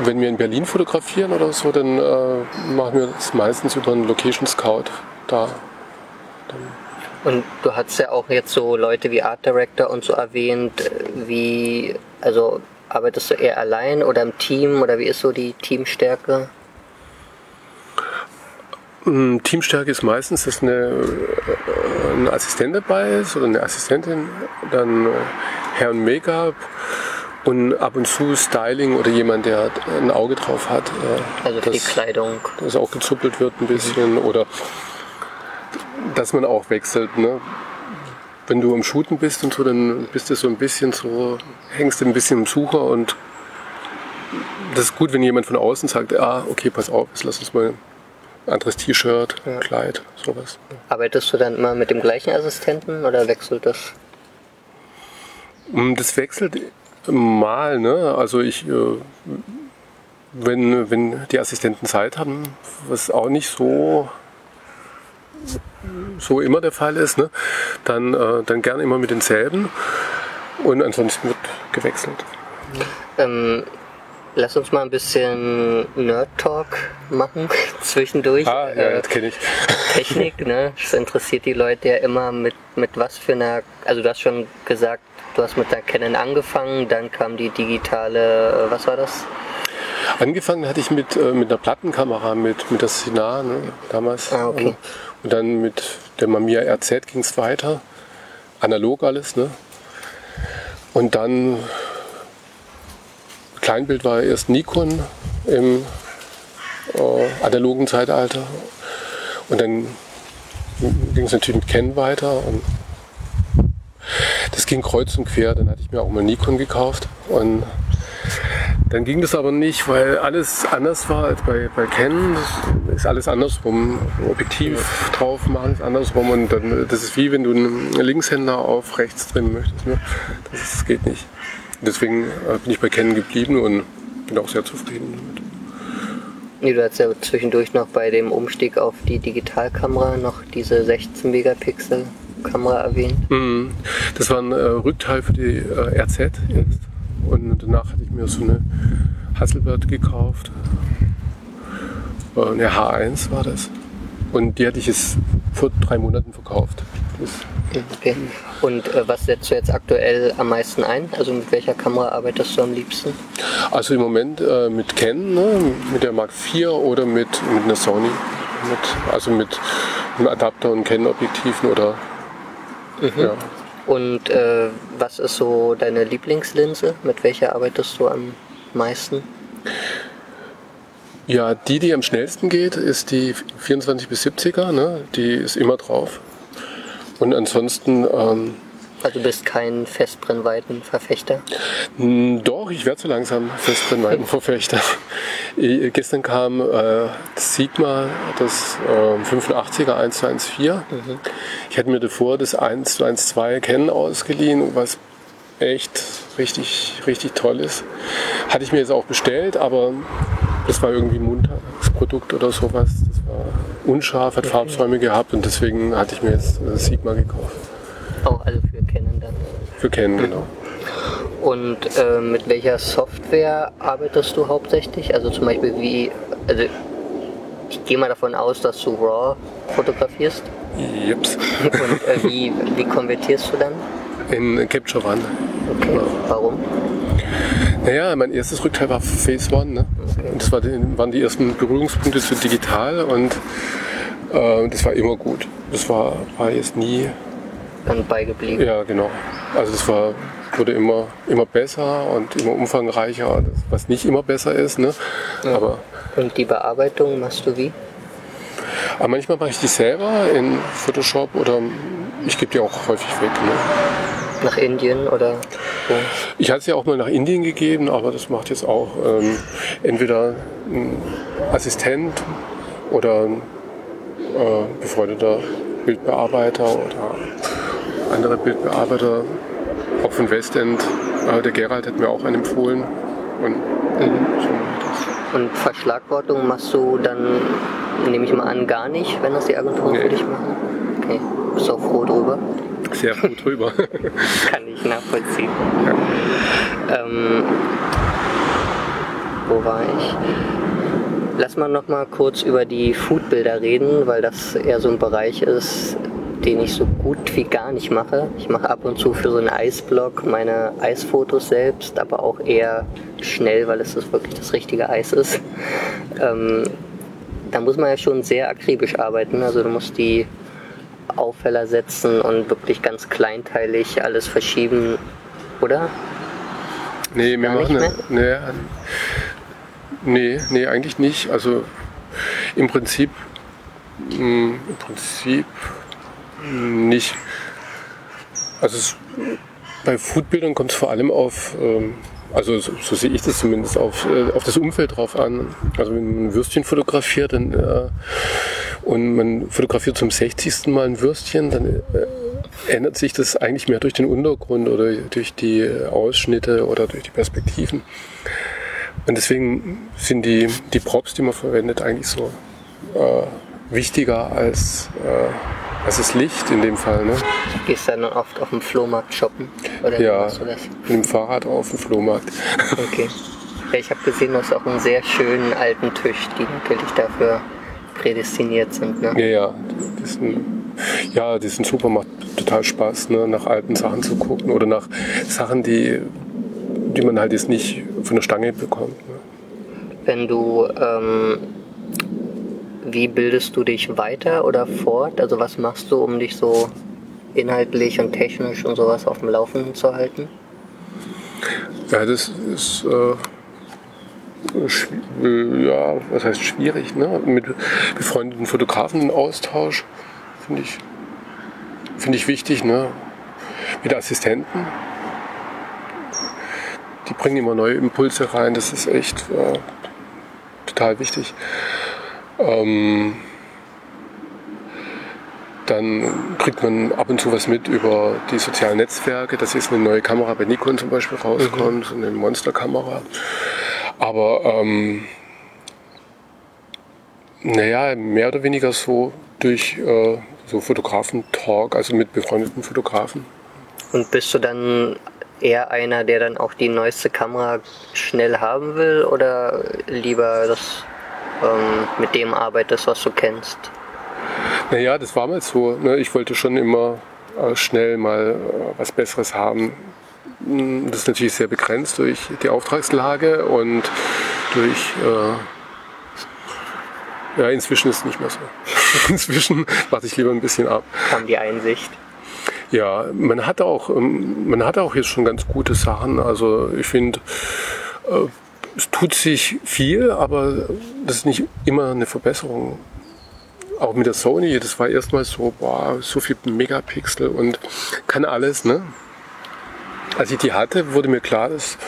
C: Wenn wir in Berlin fotografieren oder so, dann äh, machen wir das meistens über einen Location Scout da.
B: Und du hast ja auch jetzt so Leute wie Art Director und so erwähnt, wie, also arbeitest du eher allein oder im Team oder wie ist so die Teamstärke?
C: Mm, Teamstärke ist meistens, dass eine, äh, ein Assistent dabei ist oder eine Assistentin, dann Hair und Make-up und ab und zu Styling oder jemand, der ein Auge drauf hat.
B: Äh, also dass, die Kleidung.
C: Dass auch gezuppelt wird ein bisschen mhm. oder dass man auch wechselt. Ne? Wenn du am Shooten bist und so, dann bist du so ein bisschen so, hängst du ein bisschen im Sucher und das ist gut, wenn jemand von außen sagt, ah, okay, pass auf, lass uns mal anderes T-Shirt, ja. Kleid, sowas.
B: Arbeitest du dann immer mit dem gleichen Assistenten oder wechselt das?
C: Mm, das wechselt mal, ne? Also ich, äh, wenn, wenn die Assistenten Zeit haben, was auch nicht so so immer der Fall ist, ne? dann, äh, dann gern immer mit denselben und ansonsten wird gewechselt.
B: Ähm, Lass uns mal ein bisschen Nerd-Talk machen zwischendurch.
C: Ah, ja, äh, das kenne ich.
B: Technik, ne? Das interessiert die Leute ja immer mit, mit was für einer, also du hast schon gesagt, du hast mit der Canon angefangen, dann kam die digitale, was war das?
C: Angefangen hatte ich mit, äh, mit einer Plattenkamera, mit, mit der Sinar ne, damals.
B: Ah, okay.
C: Und dann mit der Mamiya RZ ging es weiter. Analog alles, ne? Und dann Kleinbild war erst Nikon im äh, analogen Zeitalter. Und dann ging es natürlich mit Canon weiter. Und das ging kreuz und quer. Dann hatte ich mir auch mal Nikon gekauft. Und Dann ging das aber nicht, weil alles anders war als bei, bei Canon. Das ist alles andersrum. Objektiv drauf machen ist andersrum. Und dann, das ist wie wenn du einen Linkshänder auf rechts trimmen möchtest. Ne? Das geht nicht. Deswegen äh, bin ich bei Canon geblieben und bin auch sehr zufrieden damit.
B: Nee, du hast ja zwischendurch noch bei dem Umstieg auf die Digitalkamera noch diese 16 Megapixel Kamera erwähnt.
C: Mhm. Das war ein äh, Rückteil für die äh, RZ jetzt. Und danach hatte ich mir so eine Hasselblatt gekauft. Äh, eine H1 war das. Und die hatte ich jetzt vor drei Monaten verkauft.
B: Und äh, was setzt du jetzt aktuell am meisten ein? Also mit welcher Kamera arbeitest du am liebsten?
C: also im Moment äh, mit Canon, ne? mit der Mark IV oder mit, mit einer Sony. Mit, also mit einem Adapter und Canon-Objektiven oder ja.
B: Und äh, was ist so deine Lieblingslinse? Mit welcher arbeitest du am meisten?
C: Ja, die, die am schnellsten geht, ist die 24 bis 70er. Ne? Die ist immer drauf. Und ansonsten, ähm,
B: Also du bist kein Festbrennweitenverfechter.
C: mh, doch, ich werde so langsam Festbrennweitenverfechter. äh, gestern kam äh, das Sigma, das äh, 85er 114. Ich hatte mir davor das 112 Canon ausgeliehen, was echt richtig, richtig toll ist. Hatte ich mir jetzt auch bestellt, aber das war irgendwie ein Montagsprodukt oder sowas. Das war unscharf, hat Farbsäume gehabt und deswegen hatte ich mir jetzt Sigma gekauft.
B: Auch alle für Canon dann.
C: Für Canon, genau.
B: Und äh, mit welcher Software arbeitest du hauptsächlich? Also zum Beispiel wie, also ich gehe mal davon aus, dass du RAW fotografierst.
C: Jeps.
B: Und äh, wie, wie konvertierst du dann?
C: In Capture One.
B: Okay, warum?
C: Naja, mein erstes Rückteil war Phase One. Ne? Und das war die, waren die ersten Berührungspunkte zu digital und äh, das war immer gut. Das war, war jetzt nie,
B: Dann beigeblieben.
C: ja genau. Also es war, wurde immer, immer besser und immer umfangreicher, was nicht immer besser ist. Ne? Aber,
B: Und die Bearbeitung machst du wie?
C: aber manchmal mache ich die selber in Photoshop oder ich gebe die auch häufig weg. Ne?
B: Nach Indien oder wo?
C: Ich hatte es ja auch mal nach Indien gegeben, aber das macht jetzt auch ähm, entweder ein Assistent oder ein äh, befreundeter Bildbearbeiter oder andere Bildbearbeiter, auch von Westend. Äh, der Gerald hat mir auch einen empfohlen. Und so ich das.
B: Und Verschlagwortung machst du dann, nehme ich mal an, gar nicht, wenn das die Agenturen für
C: Nee.
B: dich machen? Okay, bist du auch froh drüber?
C: Sehr gut drüber.
B: Kann ich nachvollziehen. Ähm, wo war ich? Lass mal noch mal kurz über die Foodbilder reden, weil das eher so ein Bereich ist, den ich so gut wie gar nicht mache. Ich mache ab und zu für so einen Eisblog meine Eisfotos selbst, aber auch eher schnell, weil es das wirklich das richtige Eis ist. Ähm, da muss man ja schon sehr akribisch arbeiten. Also du musst die Aufheller setzen und wirklich ganz kleinteilig alles verschieben, oder?
C: Nee, wir
B: Gar nicht
C: machen nee, nee, nee, eigentlich nicht. Also im Prinzip, mh, im Prinzip nicht. Also es, bei Foodbildern kommt es vor allem auf, ähm, also so, so sehe ich das zumindest, auf, äh, auf das Umfeld drauf an. Also wenn man ein Würstchen fotografiert dann, äh, und man fotografiert zum 60. Mal ein Würstchen, dann äh, ändert sich das eigentlich mehr durch den Untergrund oder durch die Ausschnitte oder durch die Perspektiven. Und deswegen sind die, die Props, die man verwendet, eigentlich so äh, wichtiger als, äh, als das Licht in dem Fall. Ne?
B: Gehst du dann oft auf dem Flohmarkt shoppen? Oder
C: Ja, mit dem Fahrrad auf dem Flohmarkt.
B: Okay. Ich habe gesehen, du hast auch einen sehr schönen alten Tisch, die natürlich dafür prädestiniert sind. Ne?
C: Ja, ja, die sind, ja, die sind super, macht total Spaß, ne, nach alten Sachen zu gucken oder nach Sachen, die, die man halt jetzt nicht von der Stange bekommt. Ne.
B: Wenn du, ähm, wie bildest du dich weiter oder fort? Also was machst du, um dich so inhaltlich und technisch und sowas auf dem Laufenden zu halten?
C: Ja, das ist, äh, ja, was heißt schwierig, ne? Mit befreundeten Fotografen einen Austausch finde ich, finde ich wichtig, ne? Mit Assistenten. die bringen immer neue Impulse rein. Das ist echt äh, total wichtig. Ähm, dann kriegt man ab und zu was mit über die sozialen Netzwerke, dass jetzt eine neue Kamera bei Nikon zum Beispiel rauskommt, mhm. eine Monsterkamera. Aber ähm, naja, mehr oder weniger so durch äh, so Fotografen-Talk, also mit befreundeten Fotografen.
B: Und bist du dann eher einer, der dann auch die neueste Kamera schnell haben will oder lieber das ähm, mit dem arbeitest, was du kennst?
C: Naja, das war mal so. Ne? Ich wollte schon immer äh, schnell mal äh, was Besseres haben. Das ist natürlich sehr begrenzt durch die Auftragslage und durch. Äh, ja, inzwischen ist es nicht mehr so. inzwischen warte ich lieber ein bisschen ab.
B: Kam die Einsicht.
C: Ja, man hat auch, ähm, man hat auch jetzt schon ganz gute Sachen. Also ich finde, äh, es tut sich viel, aber das ist nicht immer eine Verbesserung. Auch mit der Sony, das war erstmal so, boah, so viel Megapixel und kann alles, ne? Als ich die hatte, wurde mir klar, dass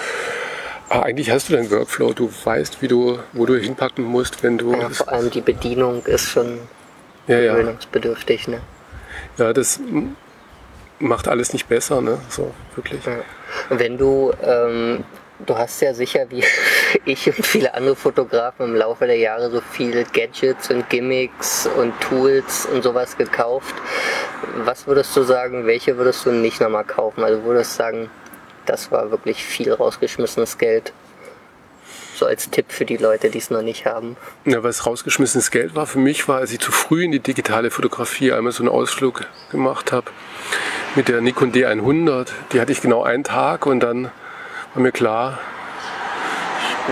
C: ah, eigentlich hast du deinen Workflow, du weißt, wie du, wo du hinpacken musst, wenn du.
B: Ja, vor allem die Bedienung ist schon ja, gewöhnungsbedürftig, ne?
C: Ja, das macht alles nicht besser, ne? So, wirklich. Ja.
B: Wenn du, ähm, du hast ja sicher wie ich und viele andere Fotografen im Laufe der Jahre so viele Gadgets und Gimmicks und Tools und sowas gekauft. Was würdest du sagen, welche würdest du nicht nochmal kaufen? Also würdest du sagen, das war wirklich viel rausgeschmissenes Geld? So als Tipp für die Leute, die es noch nicht haben.
C: Ja, was rausgeschmissenes Geld war für mich, war, als ich zu früh in die digitale Fotografie einmal so einen Ausflug gemacht habe mit der Nikon D100. Die hatte ich genau einen Tag und dann war mir klar,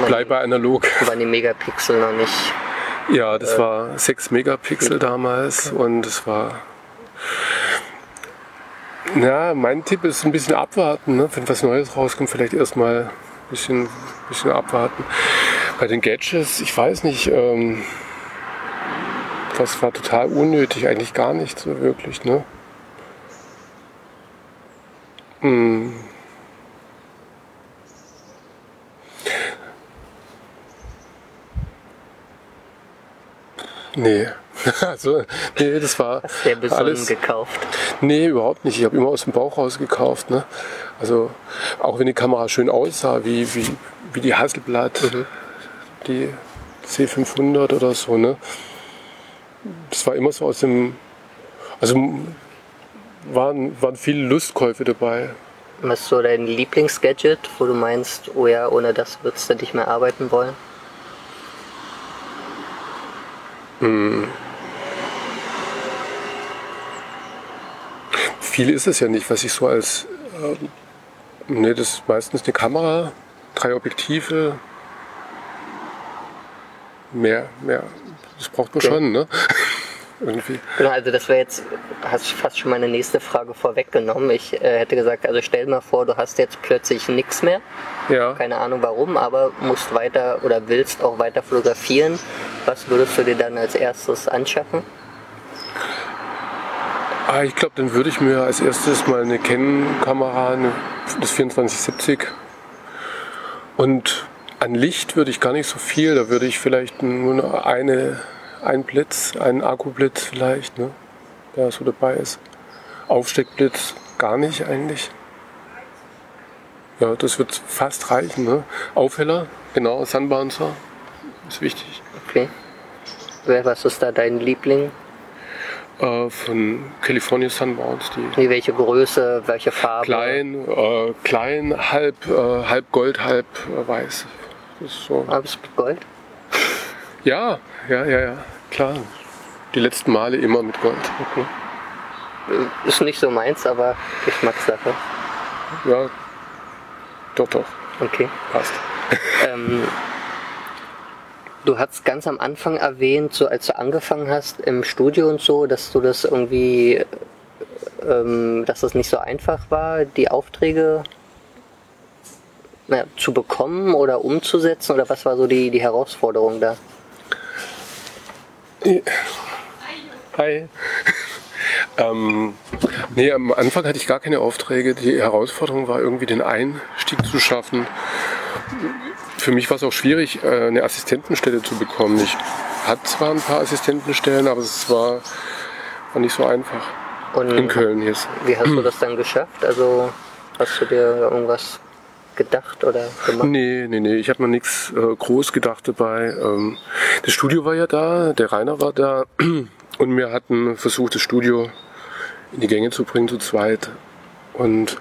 C: bleibe analog.
B: Waren die Megapixel noch nicht?
C: Ja, das äh, war 6 Megapixel damals okay. und es war. Ja, mein Tipp ist ein bisschen abwarten. Ne? Wenn was Neues rauskommt, vielleicht erstmal ein bisschen, bisschen abwarten. Bei den Gadgets, ich weiß nicht, ähm, das war total unnötig, eigentlich gar nicht so wirklich. Ne? Hm. Nee. Also, nee, das war
B: Hast du ja alles gekauft?
C: Nee, überhaupt nicht. Ich habe immer aus dem Bauch raus gekauft. Ne? Also, auch wenn die Kamera schön aussah, wie, wie, wie die Hasselblatt, mhm. die C500 oder so, ne? Das war immer so aus dem. Also, waren, waren viele Lustkäufe dabei.
B: Was ist so dein Lieblingsgadget, wo du meinst, oh ja, ohne das würdest du nicht mehr arbeiten wollen?
C: Hm. Viel ist es ja nicht, was ich so als. Äh, ne, das ist meistens eine Kamera, drei Objektive. Mehr, mehr. Das braucht man okay. schon, ne?
B: irgendwie. Genau, also das wäre jetzt, hast fast schon meine nächste Frage vorweggenommen. Ich äh, hätte gesagt, also stell mal vor, du hast jetzt plötzlich nichts mehr. Ja. Keine Ahnung warum, aber musst weiter oder willst auch weiter fotografieren. Was würdest du dir dann als erstes anschaffen?
C: Ah, ich glaube, dann würde ich mir als erstes mal eine Canon-Kamera, das 2470 und an Licht würde ich gar nicht so viel, da würde ich vielleicht nur eine ein Blitz, ein Akkublitz vielleicht, ne, der so dabei ist. Aufsteckblitz gar nicht eigentlich. Ja, das wird fast reichen. Ne? Aufheller, genau, Sunbouncer ist wichtig.
B: Okay. Was ist da dein Liebling?
C: Äh, von California Sunbounce.
B: Die welche Größe, welche Farbe?
C: Klein, äh, klein, halb, äh, halb Gold, halb äh, weiß.
B: Das ist so. Gold?
C: Ja, ja, ja, ja, klar. Die letzten Male immer mit Gold.
B: Okay. Ist nicht so meins, aber Geschmackssache.
C: Ja, doch, doch.
B: Okay.
C: Passt.
B: Ähm, du hast ganz am Anfang erwähnt, so als du angefangen hast im Studio und so, dass du das irgendwie, ähm, dass das nicht so einfach war, die Aufträge na, zu bekommen oder umzusetzen? Oder was war so die, die Herausforderung da?
C: Hi. Ähm, nee, am Anfang hatte ich gar keine Aufträge. Die Herausforderung war irgendwie den Einstieg zu schaffen. Für mich war es auch schwierig, äh, eine Assistentenstelle zu bekommen. Ich hatte zwar ein paar Assistentenstellen, aber es war, war nicht so einfach.
B: Und
C: In Köln jetzt.
B: Wie hast du das dann geschafft? Also hast du dir irgendwas gedacht oder gemacht?
C: Nee, nee, nee, ich habe mir nichts äh, groß gedacht dabei. Ähm, das Studio war ja da, der Rainer war da und wir hatten versucht, das Studio in die Gänge zu bringen zu zweit. Und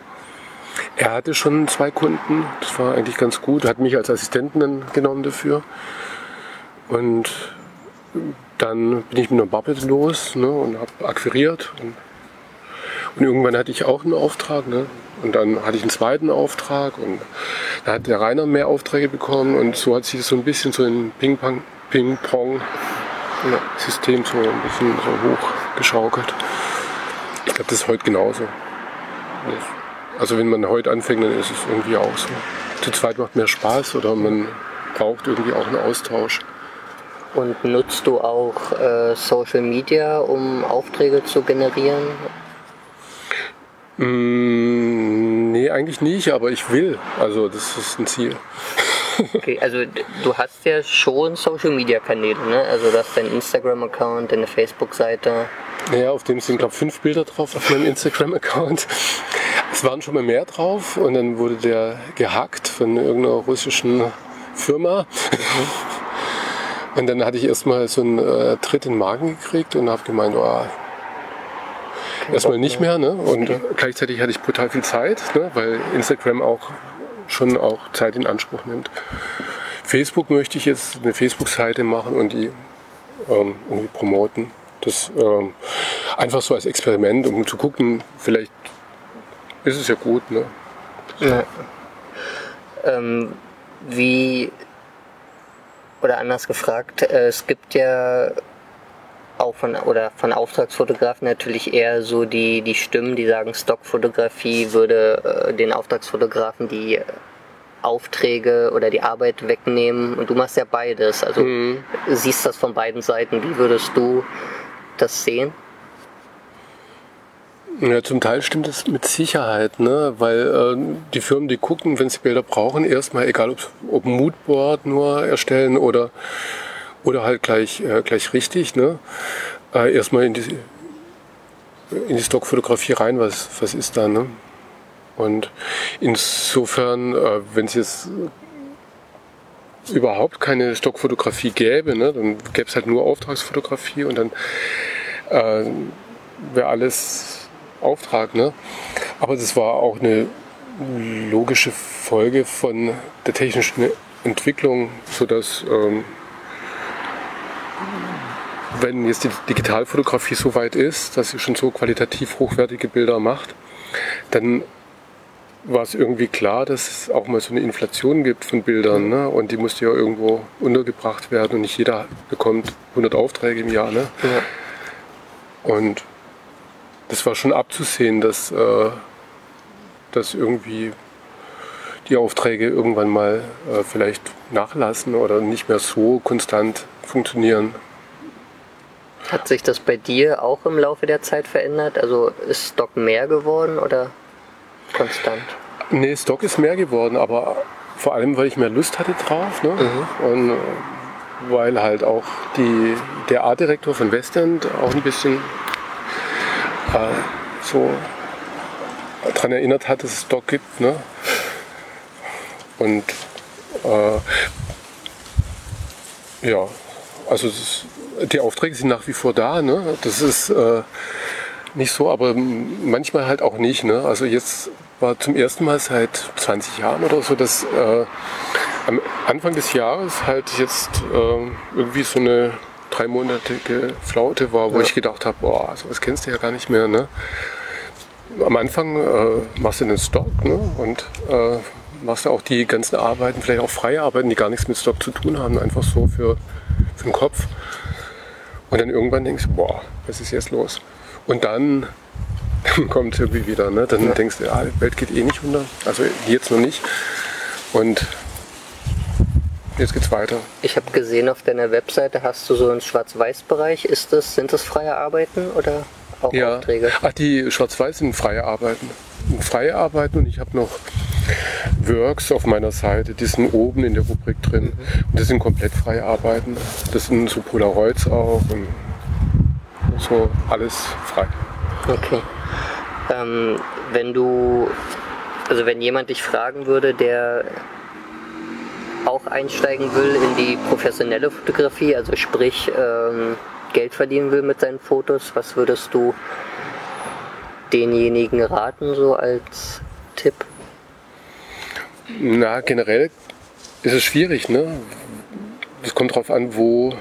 C: er hatte schon zwei Kunden, das war eigentlich ganz gut, hat mich als Assistenten genommen dafür. Und dann bin ich mit einer Bubble los ne, und habe akquiriert. Und, und irgendwann hatte ich auch einen Auftrag. Ne, und dann hatte ich einen zweiten Auftrag und da hat der Rainer mehr Aufträge bekommen und so hat sich das so ein bisschen so ein Ping-Pong Ping System so ein bisschen so hochgeschaukelt. Ich glaube, das ist heute genauso. Also wenn man heute anfängt, dann ist es irgendwie auch so. Zu zweit macht mehr Spaß oder man braucht irgendwie auch einen Austausch.
B: Und nutzt du auch äh, Social Media, um Aufträge zu generieren?
C: Mm, nee, eigentlich nicht, aber ich will. Also das ist ein Ziel.
B: Okay, also du hast ja schon Social Media Kanäle, ne? Also du hast deinen Instagram-Account, deine Facebook-Seite.
C: Ja, auf dem sind, glaube ich, fünf Bilder drauf auf meinem Instagram-Account. Es waren schon mal mehr drauf und dann wurde der gehackt von irgendeiner russischen Firma. Und dann hatte ich erstmal so einen äh, Tritt in den Magen gekriegt und habe gemeint, oh, erstmal nicht mehr. Ne? Und gleichzeitig hatte ich brutal viel Zeit, ne? weil Instagram auch schon auch Zeit in Anspruch nimmt. Facebook möchte ich jetzt eine Facebook-Seite machen und die ähm, irgendwie promoten. Das ähm, einfach so als Experiment, um zu gucken, vielleicht ist es ja gut. Ne?
B: Ja. Ähm, wie, oder anders gefragt, äh, es gibt ja auch von, oder von Auftragsfotografen natürlich eher so die, die Stimmen, die sagen, Stockfotografie würde äh, den Auftragsfotografen die Aufträge oder die Arbeit wegnehmen. Und du machst ja beides. Also siehst das von beiden Seiten. Wie würdest du das sehen?
C: Ja, zum Teil stimmt es mit Sicherheit, ne? weil äh, die Firmen, die gucken, wenn sie Bilder brauchen, erstmal, egal ob, ob Moodboard nur erstellen oder, oder halt gleich, äh, gleich richtig, ne? äh, erstmal in die, in die Stockfotografie rein, was, was ist da. Ne? Und insofern, äh, wenn es jetzt überhaupt keine Stockfotografie gäbe, ne, dann gäbe es halt nur Auftragsfotografie und dann äh, wäre alles Auftrag. Ne? Aber das war auch eine logische Folge von der technischen Entwicklung, sodass ähm, wenn jetzt die Digitalfotografie so weit ist, dass sie schon so qualitativ hochwertige Bilder macht, dann war es irgendwie klar, dass es auch mal so eine Inflation gibt von Bildern. Ne? Und die musste ja irgendwo untergebracht werden und nicht jeder bekommt 100 Aufträge im Jahr. Ne? Und das war schon abzusehen, dass, äh, dass irgendwie die Aufträge irgendwann mal äh, vielleicht nachlassen oder nicht mehr so konstant funktionieren.
B: Hat sich das bei dir auch im Laufe der Zeit verändert? Also ist Stock mehr geworden oder konstant?
C: Nee, Stock ist mehr geworden, aber vor allem, weil ich mehr Lust hatte drauf. Ne? Und äh, weil halt auch die, der Artdirektor von Westend auch ein bisschen äh, so daran erinnert hat, dass es Stock gibt. Ne? Und äh, ja, also es ist, die Aufträge sind nach wie vor da. Ne? Das ist äh, nicht so, aber manchmal halt auch nicht. Ne? Also jetzt war zum ersten Mal seit 20 Jahren oder so, dass äh, am Anfang des Jahres halt jetzt äh, irgendwie so eine dreimonatige Flaute war, wo
B: Ja.
C: ich gedacht habe, boah, sowas kennst du ja gar nicht mehr. Ne? Am Anfang äh, machst du den Stock ne? und äh, machst du auch die ganzen Arbeiten, vielleicht auch freie Arbeiten, die gar nichts mit Stock zu tun haben, einfach so für, für den Kopf. Und dann irgendwann denkst du, boah, was ist jetzt los? Und dann kommt irgendwie wieder, ne? dann
B: Ja.
C: denkst du, ja, die Welt geht eh nicht unter, also jetzt noch nicht. Und jetzt geht's weiter.
B: Ich habe gesehen, auf deiner Webseite hast du so einen Schwarz-Weiß-Bereich. Ist das, sind das freie Arbeiten oder auch
C: Ja.
B: Aufträge?
C: Ach, die Schwarz-Weiß sind freie Arbeiten. Freie Arbeiten und ich habe noch Works auf meiner Seite, die sind oben in der Rubrik drin. Und das sind komplett freie Arbeiten. Das sind so Polaroids auch und so alles frei.
B: Okay. Ähm, wenn du, also wenn jemand dich fragen würde, der auch einsteigen will in die professionelle Fotografie, also sprich ähm, Geld verdienen will mit seinen Fotos, was würdest du denjenigen raten, so als Tipp?
C: Na, generell ist es schwierig, ne? Es kommt darauf an, wo,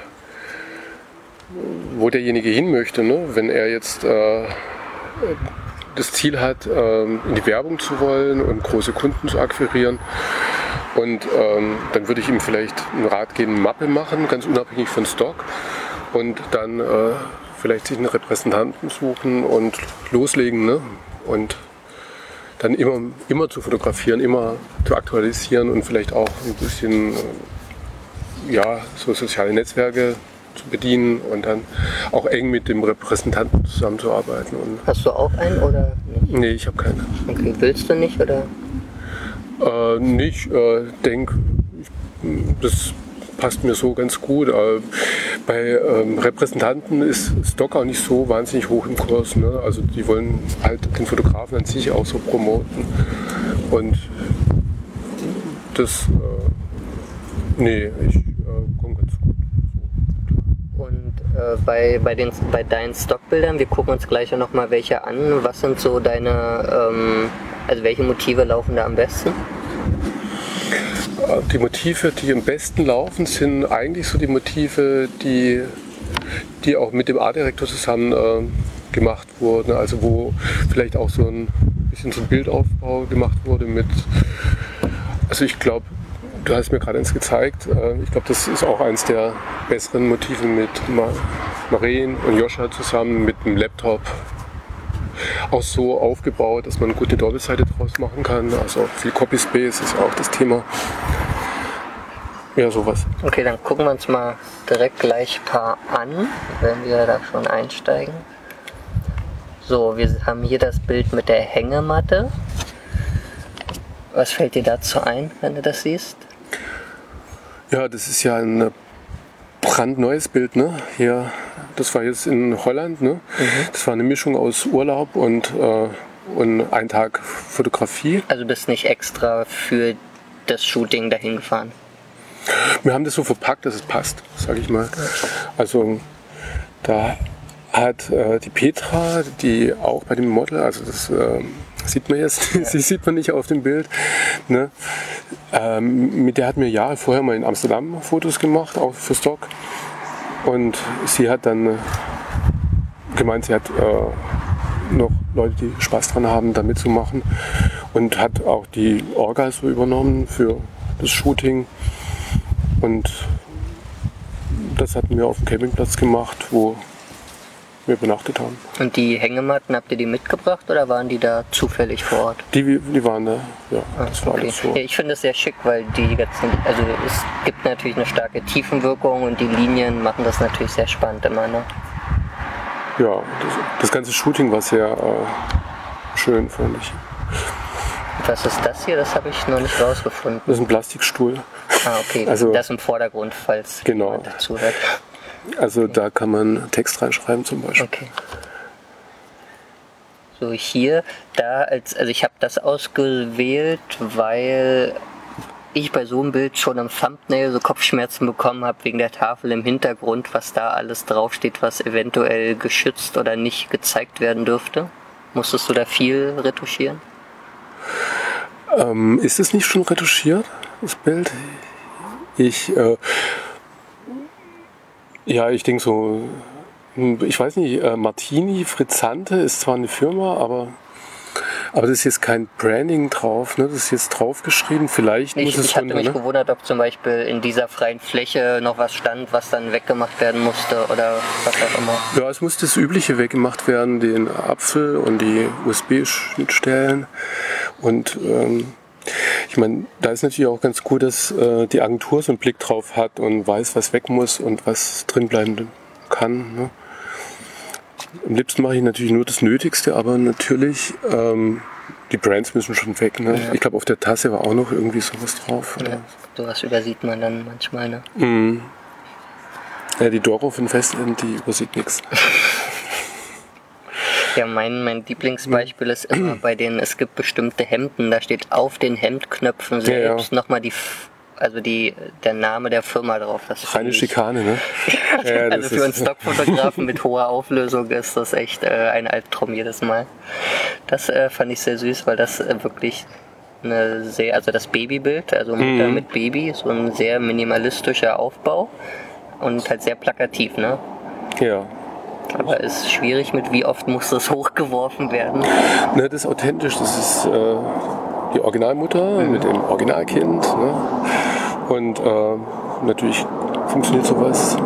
C: wo derjenige hin möchte. Ne? Wenn er jetzt äh, das Ziel hat, ähm, in die Werbung zu wollen und große Kunden zu akquirieren, und ähm, dann würde ich ihm vielleicht einen Rat geben, Mappe machen, ganz unabhängig von Stock. Und dann äh, vielleicht sich einen Repräsentanten suchen und loslegen. Ne? Und dann immer, immer zu fotografieren, immer zu aktualisieren und vielleicht auch ein bisschen äh, ja, so soziale Netzwerke zu bedienen und dann auch eng mit dem Repräsentanten zusammenzuarbeiten. Und,
B: Hast du auch einen oder nicht?
C: nee, ich habe keine.
B: Okay, willst du nicht oder?
C: Äh, nicht, äh, denk, ich, das passt mir so ganz gut. Äh, bei ähm, Repräsentanten ist Stock auch nicht so wahnsinnig hoch im Kurs. Ne? Also die wollen halt den Fotografen an sich auch so promoten. Und das, äh, nee, ich äh,
B: äh, bei, bei, den, bei deinen Stockbildern, wir gucken uns gleich noch mal welche an. Was sind so deine, ähm, also welche Motive laufen da am besten?
C: Die Motive, die am besten laufen, sind eigentlich so die Motive, die, die auch mit dem Artdirektor zusammen äh, gemacht wurden. Also wo vielleicht auch so ein bisschen so ein Bildaufbau gemacht wurde mit, also ich glaube, du hast mir gerade eins gezeigt, äh, ich glaube, das ist auch eins der besseren Motive mit Ma Maren und Joscha zusammen mit dem Laptop. Auch so aufgebaut, dass man eine Doppelseite draus machen kann. Also viel Copy Space ist auch das Thema. Ja, sowas.
B: Okay, dann gucken wir uns mal direkt gleich ein paar an, wenn wir da schon einsteigen. So, wir haben hier das Bild mit der Hängematte. Was fällt dir dazu ein, wenn du das siehst?
C: Ja, das ist ja ein brandneues Bild, ne? Hier, das war jetzt in Holland, ne? Das war eine Mischung aus Urlaub und, äh, und ein Tag Fotografie.
B: Also bist nicht extra für das Shooting dahin gefahren.
C: Wir haben das so verpackt, dass es passt, sage ich mal. Also da hat äh, die Petra, die auch bei dem Model, also das äh, sieht man jetzt, sie sieht man nicht auf dem Bild, ne? ähm, mit der hat mir Jahre vorher mal in Amsterdam Fotos gemacht, auch für Stock. Und sie hat dann äh, gemeint, sie hat äh, noch Leute, die Spaß dran haben, da mitzumachen und hat auch die Orga so übernommen für das Shooting. Und das hatten wir auf dem Campingplatz gemacht, wo wir übernachtet haben.
B: Und die Hängematten, habt ihr die mitgebracht oder waren die da zufällig vor Ort?
C: Die, die waren da, ja, das war
B: Okay.
C: alles so.
B: Ja, ich finde das sehr schick, weil die ganzen, also es gibt natürlich eine starke Tiefenwirkung und die Linien machen das natürlich sehr spannend immer. Ne?
C: Ja, das, das ganze Shooting war sehr äh, schön, fand ich.
B: Was ist das hier? Das habe ich noch nicht rausgefunden.
C: Das ist ein Plastikstuhl.
B: Ah, okay.
C: Also-
B: das im Vordergrund, falls
C: Genau.
B: jemand zuhört.
C: Also da kann man Text reinschreiben zum Beispiel.
B: Okay. So hier, da als, also ich habe das ausgewählt, weil ich bei so einem Bild schon im Thumbnail so Kopfschmerzen bekommen habe wegen der Tafel im Hintergrund, was da alles draufsteht, was eventuell geschützt oder nicht gezeigt werden dürfte. Musstest du da viel retuschieren?
C: Ähm, ist es nicht schon retuschiert, das Bild? Ich, äh, ja, ich denke so, hm, ich weiß nicht, äh, Martini Frizzante ist zwar eine Firma, aber, aber das ist jetzt kein Branding drauf, ne? das ist jetzt draufgeschrieben, vielleicht muss
B: Ich,
C: es
B: ich hatte
C: runter,
B: mich
C: ne?
B: gewundert, ob zum Beispiel in dieser freien Fläche noch was stand, was dann weggemacht werden musste oder was auch immer.
C: Ja, es muss das Übliche weggemacht werden, den Apfel und die USB-Schnittstellen. Und ähm, ich meine, da ist natürlich auch ganz gut, dass äh, die Agentur so einen Blick drauf hat und weiß, was weg muss und was drin bleiben kann. Ne? am liebsten mache ich natürlich nur das Nötigste, aber natürlich, ähm, die Brands müssen schon weg. Ne?
B: Ja.
C: Ich glaube, auf der Tasse war auch noch irgendwie sowas drauf.
B: Ja, sowas übersieht man dann manchmal. Ne?
C: Mhm. Ja, die Doro von Festend, die übersieht nichts.
B: Ja, mein, mein Lieblingsbeispiel ist immer bei denen, es gibt bestimmte Hemden, da steht auf den Hemdknöpfen selbst nochmal die, also die, der Name der Firma drauf. Das
C: Reine Schikane, ne? Ja,
B: Also für einen Stockfotografen mit hoher Auflösung ist das echt äh, ein Albtraum jedes Mal. Das äh, fand ich sehr süß, weil das äh, wirklich eine sehr, also das Babybild, also Mutter
C: Mhm.
B: mit Baby, so ein sehr minimalistischer Aufbau und halt sehr plakativ, ne?
C: Ja.
B: Aber ist schwierig mit wie oft muss das hochgeworfen werden.
C: Ne, das ist authentisch, das ist äh, die Originalmutter mit dem Originalkind. Ne? Und äh, natürlich funktioniert sowas äh,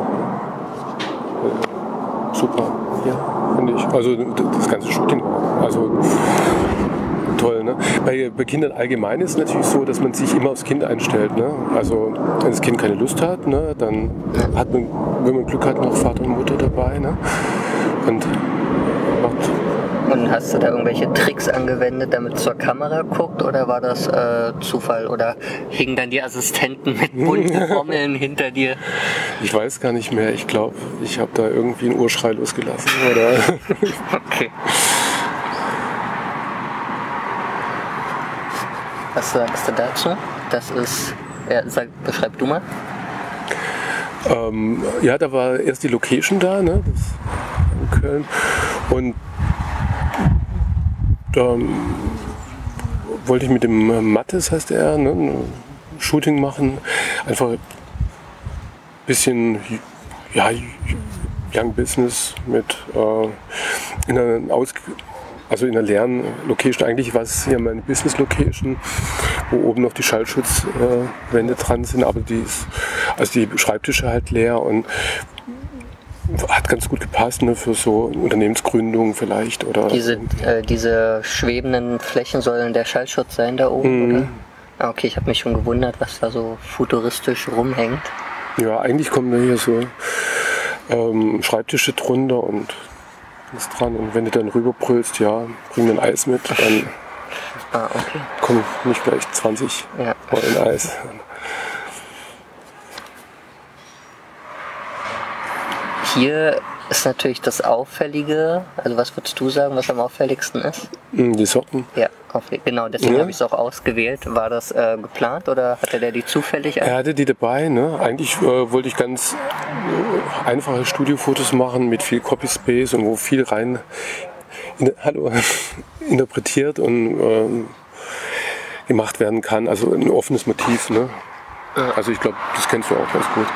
C: super. Ja, finde ich. Also das ganze Shooting. Also toll. Ne? Bei, bei Kindern allgemein ist es natürlich so, dass man sich immer aufs Kind einstellt. Ne? Also wenn das Kind keine Lust hat, ne, dann hat man, wenn man Glück hat, noch Vater und Mutter dabei. Ne? Und
B: Und hast du da irgendwelche Tricks angewendet, damit zur Kamera guckt oder war das äh, Zufall oder hingen dann die Assistenten mit bunten Trommeln hinter dir?
C: Ich weiß gar nicht mehr. Ich glaube, ich habe da irgendwie einen Urschrei losgelassen. Oder
B: Okay. Was sagst du dazu? Das ist, ja, sag, beschreib du mal.
C: ähm, ja, da war erst die Location da, ne? Das Köln. Und da wollte ich mit dem Mattes, heißt er, ne? Shooting machen. Einfach ein bisschen ja, Young Business mit äh, in einer Aus also in einer leeren Location. Eigentlich war es ja meine Business Location, wo oben noch die Schallschutzwände äh, dran sind, aber die ist, also die Schreibtische halt leer und hat ganz gut gepasst ne, für so Unternehmensgründung vielleicht oder
B: Diese, äh, diese schwebenden Flächen sollen der Schallschutz sein da oben,
C: Mhm.
B: oder? Ah, okay, ich habe mich schon gewundert, was da so futuristisch rumhängt.
C: ja eigentlich kommen da hier so ähm, Schreibtische drunter und was dran und wenn du dann rüberbrüllst, ja, bring ein Eis mit, dann
B: Ah, okay.
C: kommen nicht gleich 20
B: Ja.
C: Rollen Eis.
B: Hier ist natürlich das Auffällige, also was würdest du sagen, was am auffälligsten ist?
C: Mm, Die Socken.
B: Ja, genau, deswegen
C: Ja.
B: habe ich es auch ausgewählt. War das äh, geplant oder hatte der die zufällig?
C: Er hatte die dabei. Ne? Eigentlich äh, wollte ich ganz äh, einfache Studiofotos machen mit viel Copy Space und wo viel rein in, hallo, interpretiert und ähm, gemacht werden kann. Also ein offenes Motiv. Ne? Also ich glaube, das kennst du auch ganz gut.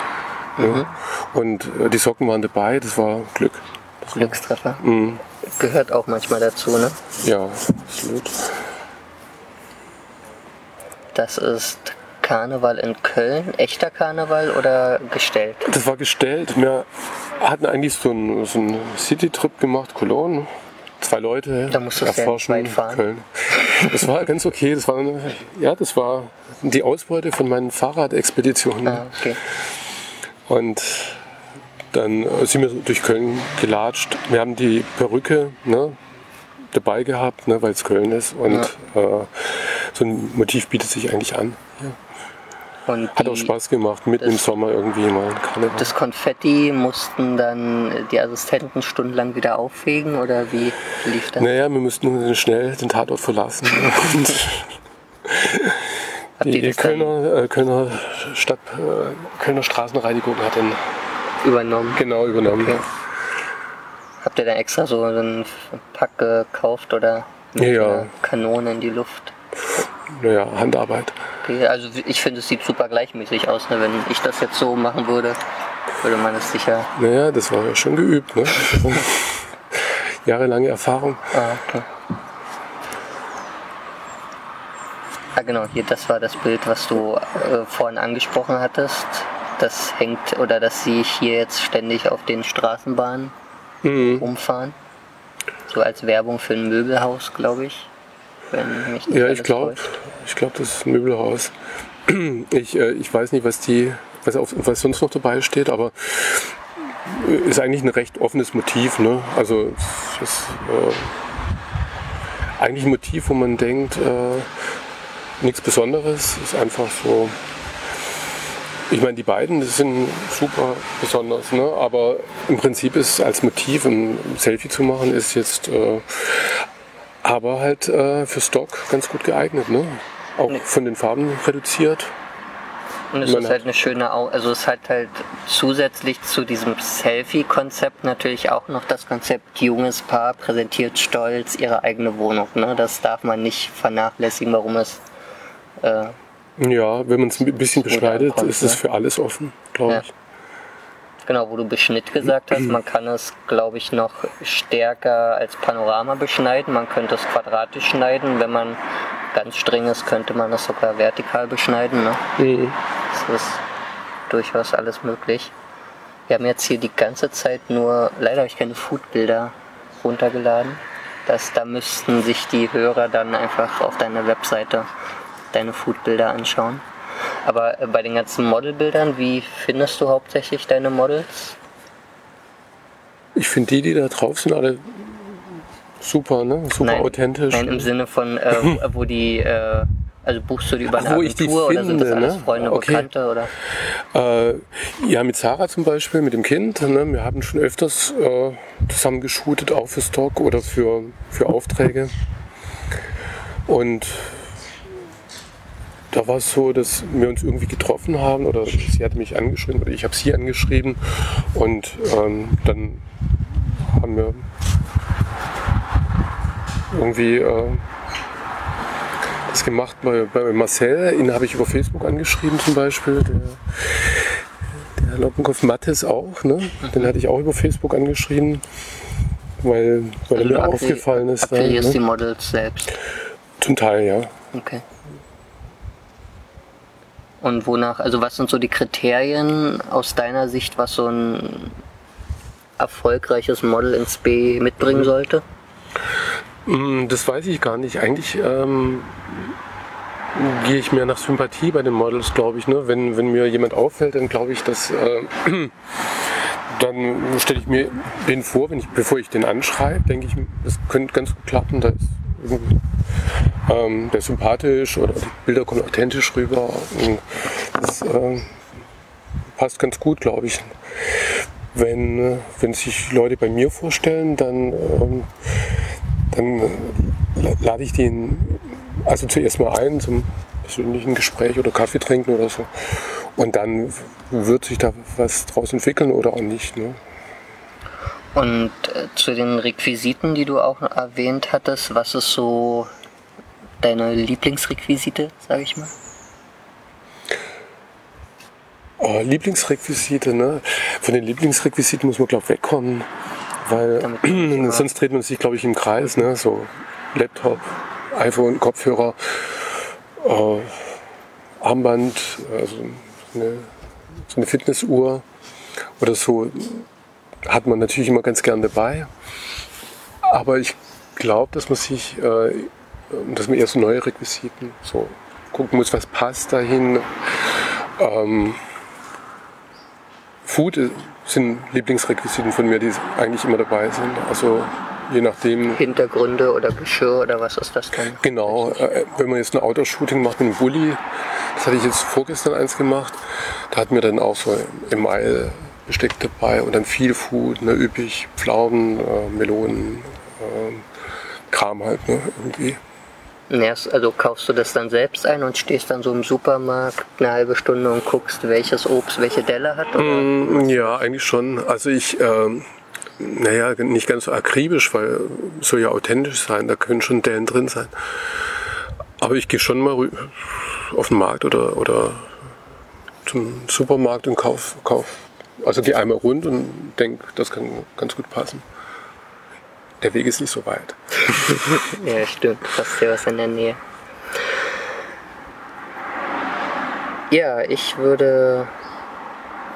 C: Ne? Und äh, die Socken waren dabei. Das war Glück. Das
B: Glückstreffer.
C: Mhm.
B: Gehört auch manchmal dazu, ne?
C: ja, absolut.
B: Das ist Karneval in Köln. Echter Karneval oder gestellt?
C: Das war gestellt. Wir hatten eigentlich so einen, so einen City-Trip gemacht, Cologne. Zwei Leute
B: Da sehr
C: erforschen
B: weit fahren.
C: Köln. Das war ganz okay. Das war, eine, ja, das war die Ausbeute von meinen Fahrradexpeditionen.
B: Ah, okay.
C: Und dann sind wir durch Köln gelatscht. Wir haben die Perücke ne, dabei gehabt, ne, weil es Köln ist. Und äh, so ein Motiv bietet sich eigentlich an.
B: Und
C: Hat auch Spaß gemacht, mitten im Sommer irgendwie mal Karneval.
B: Das Konfetti mussten dann die Assistenten stundenlang wieder auffegen oder wie lief das?
C: Naja, wir mussten schnell den Tatort verlassen. Und
B: Habt
C: die
B: dann
C: Kölner, äh, Kölner Stadt, äh, Kölner Straßenreinigung hat dann
B: übernommen?
C: genau übernommen.
B: Okay. Habt ihr dann extra so einen Pack gekauft oder mit
C: Ja,
B: Kanone in die Luft?
C: Naja, Handarbeit.
B: Okay, also ich finde, es sieht super gleichmäßig aus. Ne? Wenn ich das jetzt so machen würde, würde man es sicher.
C: Naja, das war ja schon geübt. Ne? Jahrelange Erfahrung.
B: Ah, okay. Ah, genau, hier, das war das Bild, was du äh, vorhin angesprochen hattest. Das hängt, oder das sehe ich hier jetzt ständig auf den Straßenbahnen
C: Mhm.
B: rumfahren. So als Werbung für ein Möbelhaus, glaube ich. Wenn mich
C: Ja, ich glaube, ich glaube, das ist ein Möbelhaus. Ich, äh, ich weiß nicht, was die, was, auf, was sonst noch dabei steht, aber ist eigentlich ein recht offenes Motiv. Ne? Also es ist äh, eigentlich ein Motiv, wo man denkt, äh, nichts Besonderes, ist einfach so. Ich meine, die beiden das sind super besonders, ne? aber im Prinzip ist als Motiv ein Selfie zu machen, ist jetzt äh, aber halt äh, für Stock ganz gut geeignet. Ne? Auch
B: Nee.
C: von den Farben reduziert.
B: Und es
C: Man
B: ist halt eine schöne, Au also es hat halt zusätzlich zu diesem Selfie-Konzept natürlich auch noch das Konzept junges Paar präsentiert stolz ihre eigene Wohnung. Ne? Das darf man nicht vernachlässigen, warum es äh,
C: Ja, wenn man es ein bisschen beschneidet,
B: kommt,
C: ist es
B: ne?
C: für alles offen, glaube
B: Ja.
C: ich.
B: Genau, wo du Beschnitt gesagt hast, man kann es, glaube ich, noch stärker als Panorama beschneiden. Man könnte es quadratisch schneiden. Wenn man ganz streng ist, könnte man es sogar vertikal beschneiden. Ne?
C: Mhm.
B: Das ist durchaus alles möglich. Wir haben jetzt hier die ganze Zeit nur, leider habe ich keine Foodbilder runtergeladen. Das, da müssten sich die Hörer dann einfach auf deiner Webseite deine Foodbilder anschauen. Aber äh, bei den ganzen Modelbildern, wie findest du hauptsächlich deine Models?
C: Ich finde die, die da drauf sind, alle super, ne? Super
B: Nein,
C: authentisch.
B: Nein, im Sinne von, äh, wo- die, äh, also buchst du die über eine
C: Ach, wo ich die
B: Agentur oder sind das
C: finde,
B: alles
C: ne?
B: Freunde,
C: Okay.
B: Bekannte oder?
C: Äh, ja, mit Sarah zum Beispiel, mit dem Kind. Ne? Wir haben schon öfters äh, zusammen geshootet, auch für Stock oder für, für Aufträge. Und da war es so, dass wir uns irgendwie getroffen haben oder sie hatte mich angeschrieben oder ich habe sie angeschrieben und ähm, dann haben wir irgendwie äh, das gemacht bei, bei Marcel. Ihn habe ich über Facebook angeschrieben zum Beispiel. Der, der Loppenkopf Mattes auch. Ne? Den hatte ich auch über Facebook angeschrieben, weil, weil
B: Also
C: er mir aufgefallen ist. Da,
B: Akquirierst die
C: ne?
B: Models selbst.
C: Zum Teil, ja.
B: Okay. Und wonach, also was sind so die Kriterien aus deiner Sicht, was so ein erfolgreiches Model ins B mitbringen sollte?
C: Mm, Das weiß ich gar nicht. Eigentlich ähm, gehe ich mehr nach Sympathie bei den Models, glaube ich. Ne? Wenn, wenn mir jemand auffällt, dann glaube ich, dass äh, dann stelle ich mir den vor, wenn ich, bevor ich den anschreibe, denke ich, das könnte ganz gut klappen. Da ist ähm, der ist sympathisch oder die Bilder kommen authentisch rüber. Das äh, passt ganz gut, glaube ich. Wenn, äh, wenn sich Leute bei mir vorstellen, dann ähm, dann äh, la- lade ich den also zuerst mal ein zum persönlichen Gespräch oder Kaffee trinken oder so. Und dann wird sich da was draus entwickeln oder auch nicht. Ne?
B: Und äh, zu den Requisiten, die du auch erwähnt hattest, was ist so deine Lieblingsrequisite, sage ich mal?
C: Oh, Lieblingsrequisite, ne? Von den Lieblingsrequisiten muss man, glaube ich, wegkommen. Weil sonst dreht man sich, glaube ich, im Kreis. Ne? So Laptop, iPhone, Kopfhörer, äh, Armband, also eine, so eine Fitnessuhr oder so hat man natürlich immer ganz gern dabei. Aber ich glaube, dass man sich, äh, dass man eher so neue Requisiten so gucken muss, was passt dahin. Ähm, Food sind Lieblingsrequisiten von mir, die eigentlich immer dabei sind. Also je nachdem,
B: Hintergründe oder Geschirr oder was ist das dann?
C: genau, äh, wenn man jetzt ein Outdoor-Shooting macht mit einem Bulli, das hatte ich jetzt vorgestern eins gemacht, da hatten wir dann auch so Email Besteck dabei und dann viel Food, ne, üppig, Pflaumen, äh, Melonen, ähm, Kram halt, ne, irgendwie.
B: Also kaufst du das dann selbst ein und stehst dann so im Supermarkt eine halbe Stunde und guckst, welches Obst welche Delle hat? Oder?
C: Mm, Ja, eigentlich schon. Also ich, ähm, naja, nicht ganz so akribisch, weil soll ja authentisch sein, da können schon Dellen drin sein. Aber ich gehe schon mal auf den Markt oder, oder zum Supermarkt und kauf, kauf also gehe einmal rund und denke, das kann ganz gut passen. Der Weg ist nicht so weit.
B: Ja, stimmt. Hast ja was in der Nähe. Ja, ich würde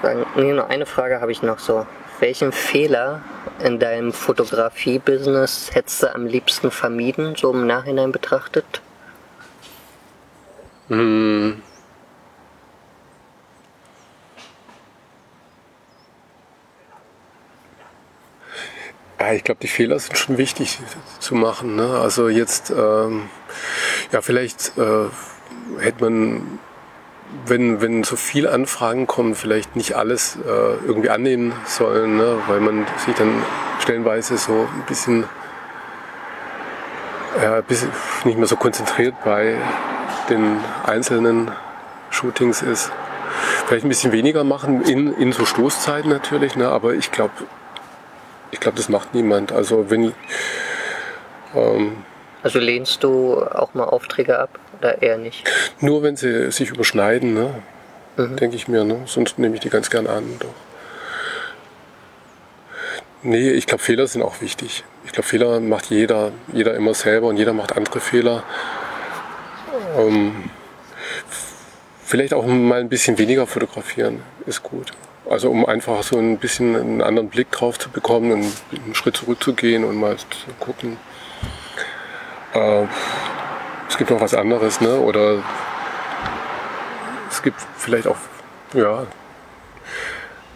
B: sagen, nee, nur eine Frage habe ich noch so. Welchen Fehler in deinem Fotografie-Business hättest du am liebsten vermieden, so im Nachhinein betrachtet?
C: Ja, ich glaube, die Fehler sind schon wichtig zu machen. Ne? Also jetzt, ähm, ja, vielleicht äh, hätte man, wenn, wenn so viele Anfragen kommen, vielleicht nicht alles äh, irgendwie annehmen sollen, ne? weil man sich dann stellenweise so ein bisschen, ja, ein bisschen nicht mehr so konzentriert bei den einzelnen Shootings ist. Vielleicht ein bisschen weniger machen in, in so Stoßzeiten natürlich, ne? aber ich glaube, ich glaube, das macht niemand. Also wenn
B: ähm, also lehnst du auch mal Aufträge ab oder eher nicht?
C: Nur wenn sie sich überschneiden, ne? Mhm. denke ich mir. Ne? Sonst nehme ich die ganz gern an. Doch. Nee, ich glaube, Fehler sind auch wichtig. Ich glaube, Fehler macht jeder, jeder immer selber und jeder macht andere Fehler. Ähm, vielleicht auch mal ein bisschen weniger fotografieren ist gut. Also um einfach so ein bisschen einen anderen Blick drauf zu bekommen und einen Schritt zurückzugehen und mal zu gucken. Äh, es gibt noch was anderes, ne? Oder es gibt vielleicht auch, ja,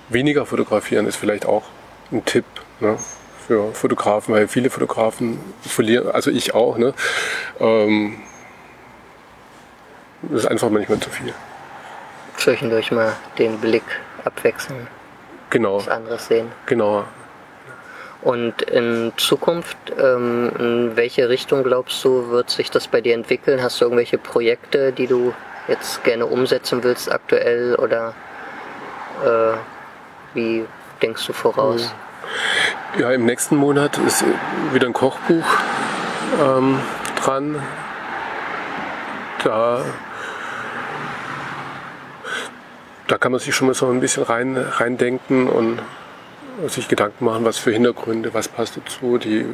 C: weniger fotografieren ist vielleicht auch ein Tipp ne? für Fotografen, weil viele Fotografen verlieren, also ich auch, ne? Ähm, das ist einfach manchmal zu viel.
B: Zwischendurch mal den Blick abwechseln.
C: Genau.
B: Was anderes sehen.
C: Genau.
B: Und in Zukunft, ähm, in welche Richtung glaubst du, wird sich das bei dir entwickeln? Hast du irgendwelche Projekte, die du jetzt gerne umsetzen willst aktuell oder äh, wie denkst du voraus?
C: Ja, im nächsten Monat ist wieder ein Kochbuch ähm, dran. Da da kann man sich schon mal so ein bisschen rein, reindenken und sich Gedanken machen, was für Hintergründe, was passt dazu, die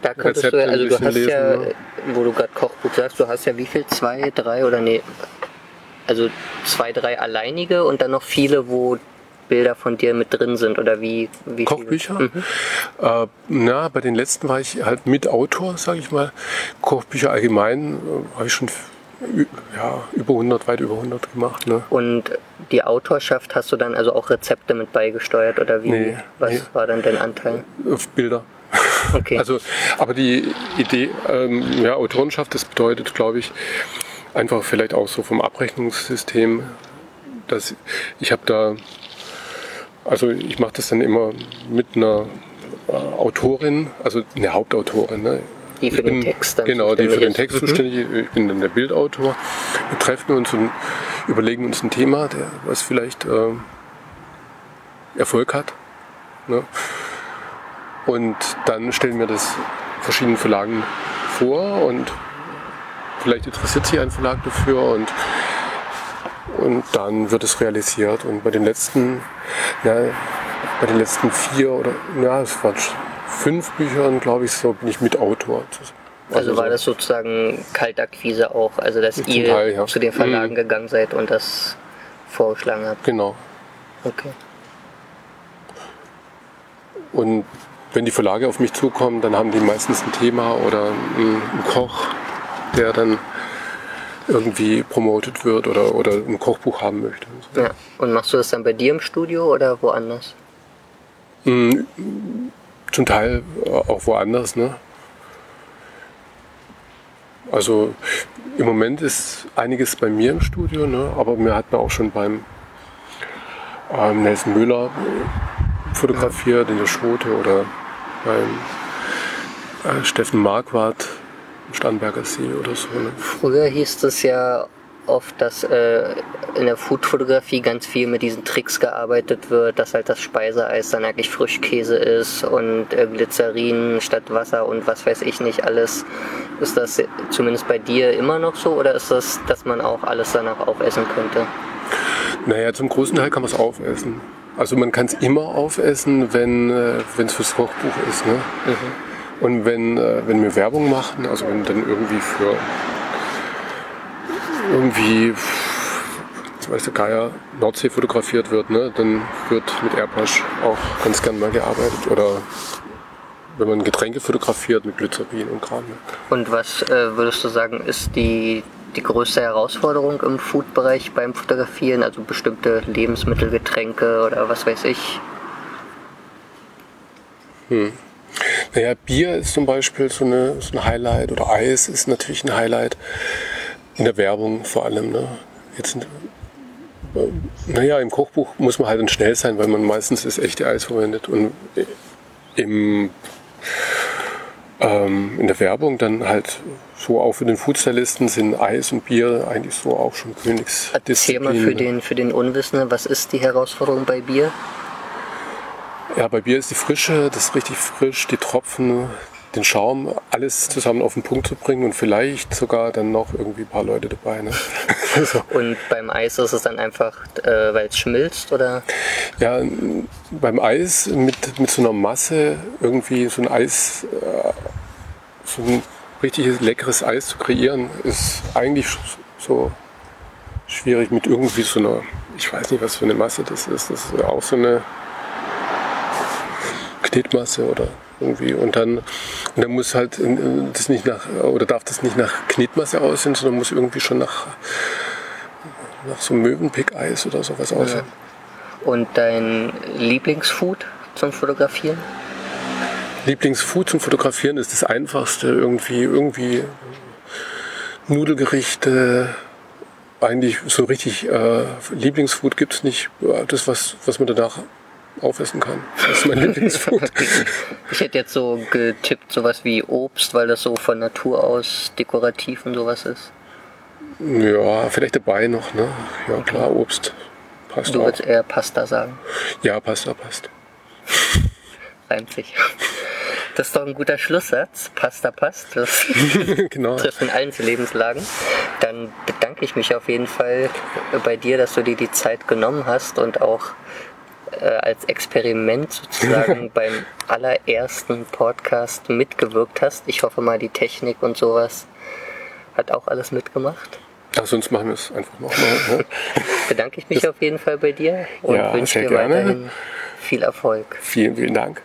B: da könntest Rezepte du ja, also du hast lesen, ja, ne? wo du gerade Kochbuch sagst, du hast ja wie viel? Zwei, drei oder nee, also zwei, drei alleinige und dann noch viele, wo Bilder von dir mit drin sind oder wie? wie
C: Kochbücher? Mhm. Äh, na, bei den letzten war ich halt mit Autor, sage ich mal. Kochbücher allgemein äh, habe ich schon ja, über 100, weit über 100 gemacht. Ne?
B: Und die Autorschaft hast du dann also auch Rezepte mit beigesteuert oder wie? Nee, Was nee. war dann dein Anteil?
C: Auf Bilder. Okay. Also, aber die Idee, ähm, ja, Autorenschaft, das bedeutet, glaube ich, einfach vielleicht auch so vom Abrechnungssystem, dass ich habe da, also ich mache das dann immer mit einer äh, Autorin, also eine Hauptautorin. Ne?
B: Die für bin, den Text dann
C: Genau, die für den Text mhm. zuständig Ich bin dann der Bildautor. Wir treffen uns und überlegen uns ein Thema, der, was vielleicht äh, Erfolg hat. Ne? Und dann stellen wir das verschiedenen Verlagen vor und vielleicht interessiert sich ein Verlag dafür und, und dann wird es realisiert. Und bei den letzten, ja, bei den letzten vier oder ja, es waren fünf Büchern, glaube ich, so bin ich Mitautor.
B: Also, also war das sozusagen Kaltakquise auch, also dass ihr Teil, ja. zu den Verlagen mhm. gegangen seid und das vorgeschlagen habt?
C: Genau.
B: Okay.
C: Und wenn die Verlage auf mich zukommen, dann haben die meistens ein Thema oder einen Koch, der dann irgendwie promotet wird oder, oder ein Kochbuch haben möchte.
B: Ja. Und machst du das dann bei dir im Studio oder woanders?
C: Mhm zum Teil auch woanders. Ne? Also im Moment ist einiges bei mir im Studio, ne? aber mir hat man auch schon beim ähm, Nelson Müller fotografiert in der Schote oder beim äh, Steffen Marquardt Starnberger See oder so. Ne?
B: Früher hieß es ja oft, dass äh, in der Foodfotografie ganz viel mit diesen Tricks gearbeitet wird, dass halt das Speiseeis dann eigentlich Frischkäse ist und äh, Glycerin statt Wasser und was weiß ich nicht alles. Ist das zumindest bei dir immer noch so oder ist das, dass man auch alles danach aufessen könnte?
C: Naja, zum großen Teil kann man es aufessen. Also man kann es immer aufessen, wenn äh, es fürs Kochbuch ist. Ne? Mhm. Und wenn, äh, wenn wir Werbung machen, also wenn dann irgendwie für irgendwie, weiß der Geier, Nordsee fotografiert wird, ne, dann wird mit Airbrush auch ganz gern mal gearbeitet. Oder wenn man Getränke fotografiert mit Glycerin und Kram. Ne.
B: Und was äh, würdest du sagen, ist die, die größte Herausforderung im Food-Bereich beim Fotografieren? Also bestimmte Lebensmittel, Getränke oder was weiß ich?
C: Hm. Naja, Bier ist zum Beispiel so, eine, so ein Highlight oder Eis ist natürlich ein Highlight. In der Werbung vor allem. Ne? Jetzt, äh, naja, im Kochbuch muss man halt dann schnell sein, weil man meistens das echte Eis verwendet. Und im, ähm, in der Werbung dann halt so auch für den Foodstylisten sind Eis und Bier eigentlich so auch schon
B: Erzähl mal für den, für den Unwissenden, was ist die Herausforderung bei Bier?
C: Ja, bei Bier ist die Frische, das ist richtig frisch, die Tropfen, den Schaum, alles zusammen auf den Punkt zu bringen und vielleicht sogar dann noch irgendwie ein paar Leute dabei. Ne?
B: Und beim Eis ist es dann einfach, äh, weil es schmilzt oder?
C: Ja, beim Eis mit, mit so einer Masse irgendwie so ein Eis, äh, so ein richtiges leckeres Eis zu kreieren, ist eigentlich so schwierig mit irgendwie so einer, ich weiß nicht, was für eine Masse das ist. Das ist auch so eine Knetmasse oder irgendwie. Und dann, und dann muss halt das nicht nach, oder darf das nicht nach Knetmasse aussehen, sondern muss irgendwie schon nach, nach so Möwenpick-Eis oder sowas aussehen.
B: Ja. Und dein Lieblingsfood zum Fotografieren?
C: Lieblingsfood zum Fotografieren ist das einfachste. Irgendwie, irgendwie Nudelgerichte. Eigentlich so richtig äh, Lieblingsfood gibt es nicht. Das, was, was man danach aufessen kann. Das ist mein Lieblingsfood.
B: ich hätte jetzt so getippt, sowas wie Obst, weil das so von Natur aus dekorativ und sowas ist.
C: Ja, vielleicht dabei noch, ne? Ja, okay. klar, Obst.
B: Passt du würdest eher Pasta sagen?
C: Ja, Pasta passt.
B: Reimt sich. Das ist doch ein guter Schlusssatz. Pasta passt. Das genau. trifft in allen Lebenslagen. Dann bedanke ich mich auf jeden Fall bei dir, dass du dir die Zeit genommen hast und auch äh, als Experiment sozusagen beim allerersten Podcast mitgewirkt hast. Ich hoffe mal, die Technik und sowas hat auch alles mitgemacht.
C: Ach, sonst machen wir es einfach nochmal. Ne?
B: Bedanke ich mich das auf jeden Fall bei dir und ja, wünsche dir gerne. weiterhin viel Erfolg.
C: Vielen, vielen Dank.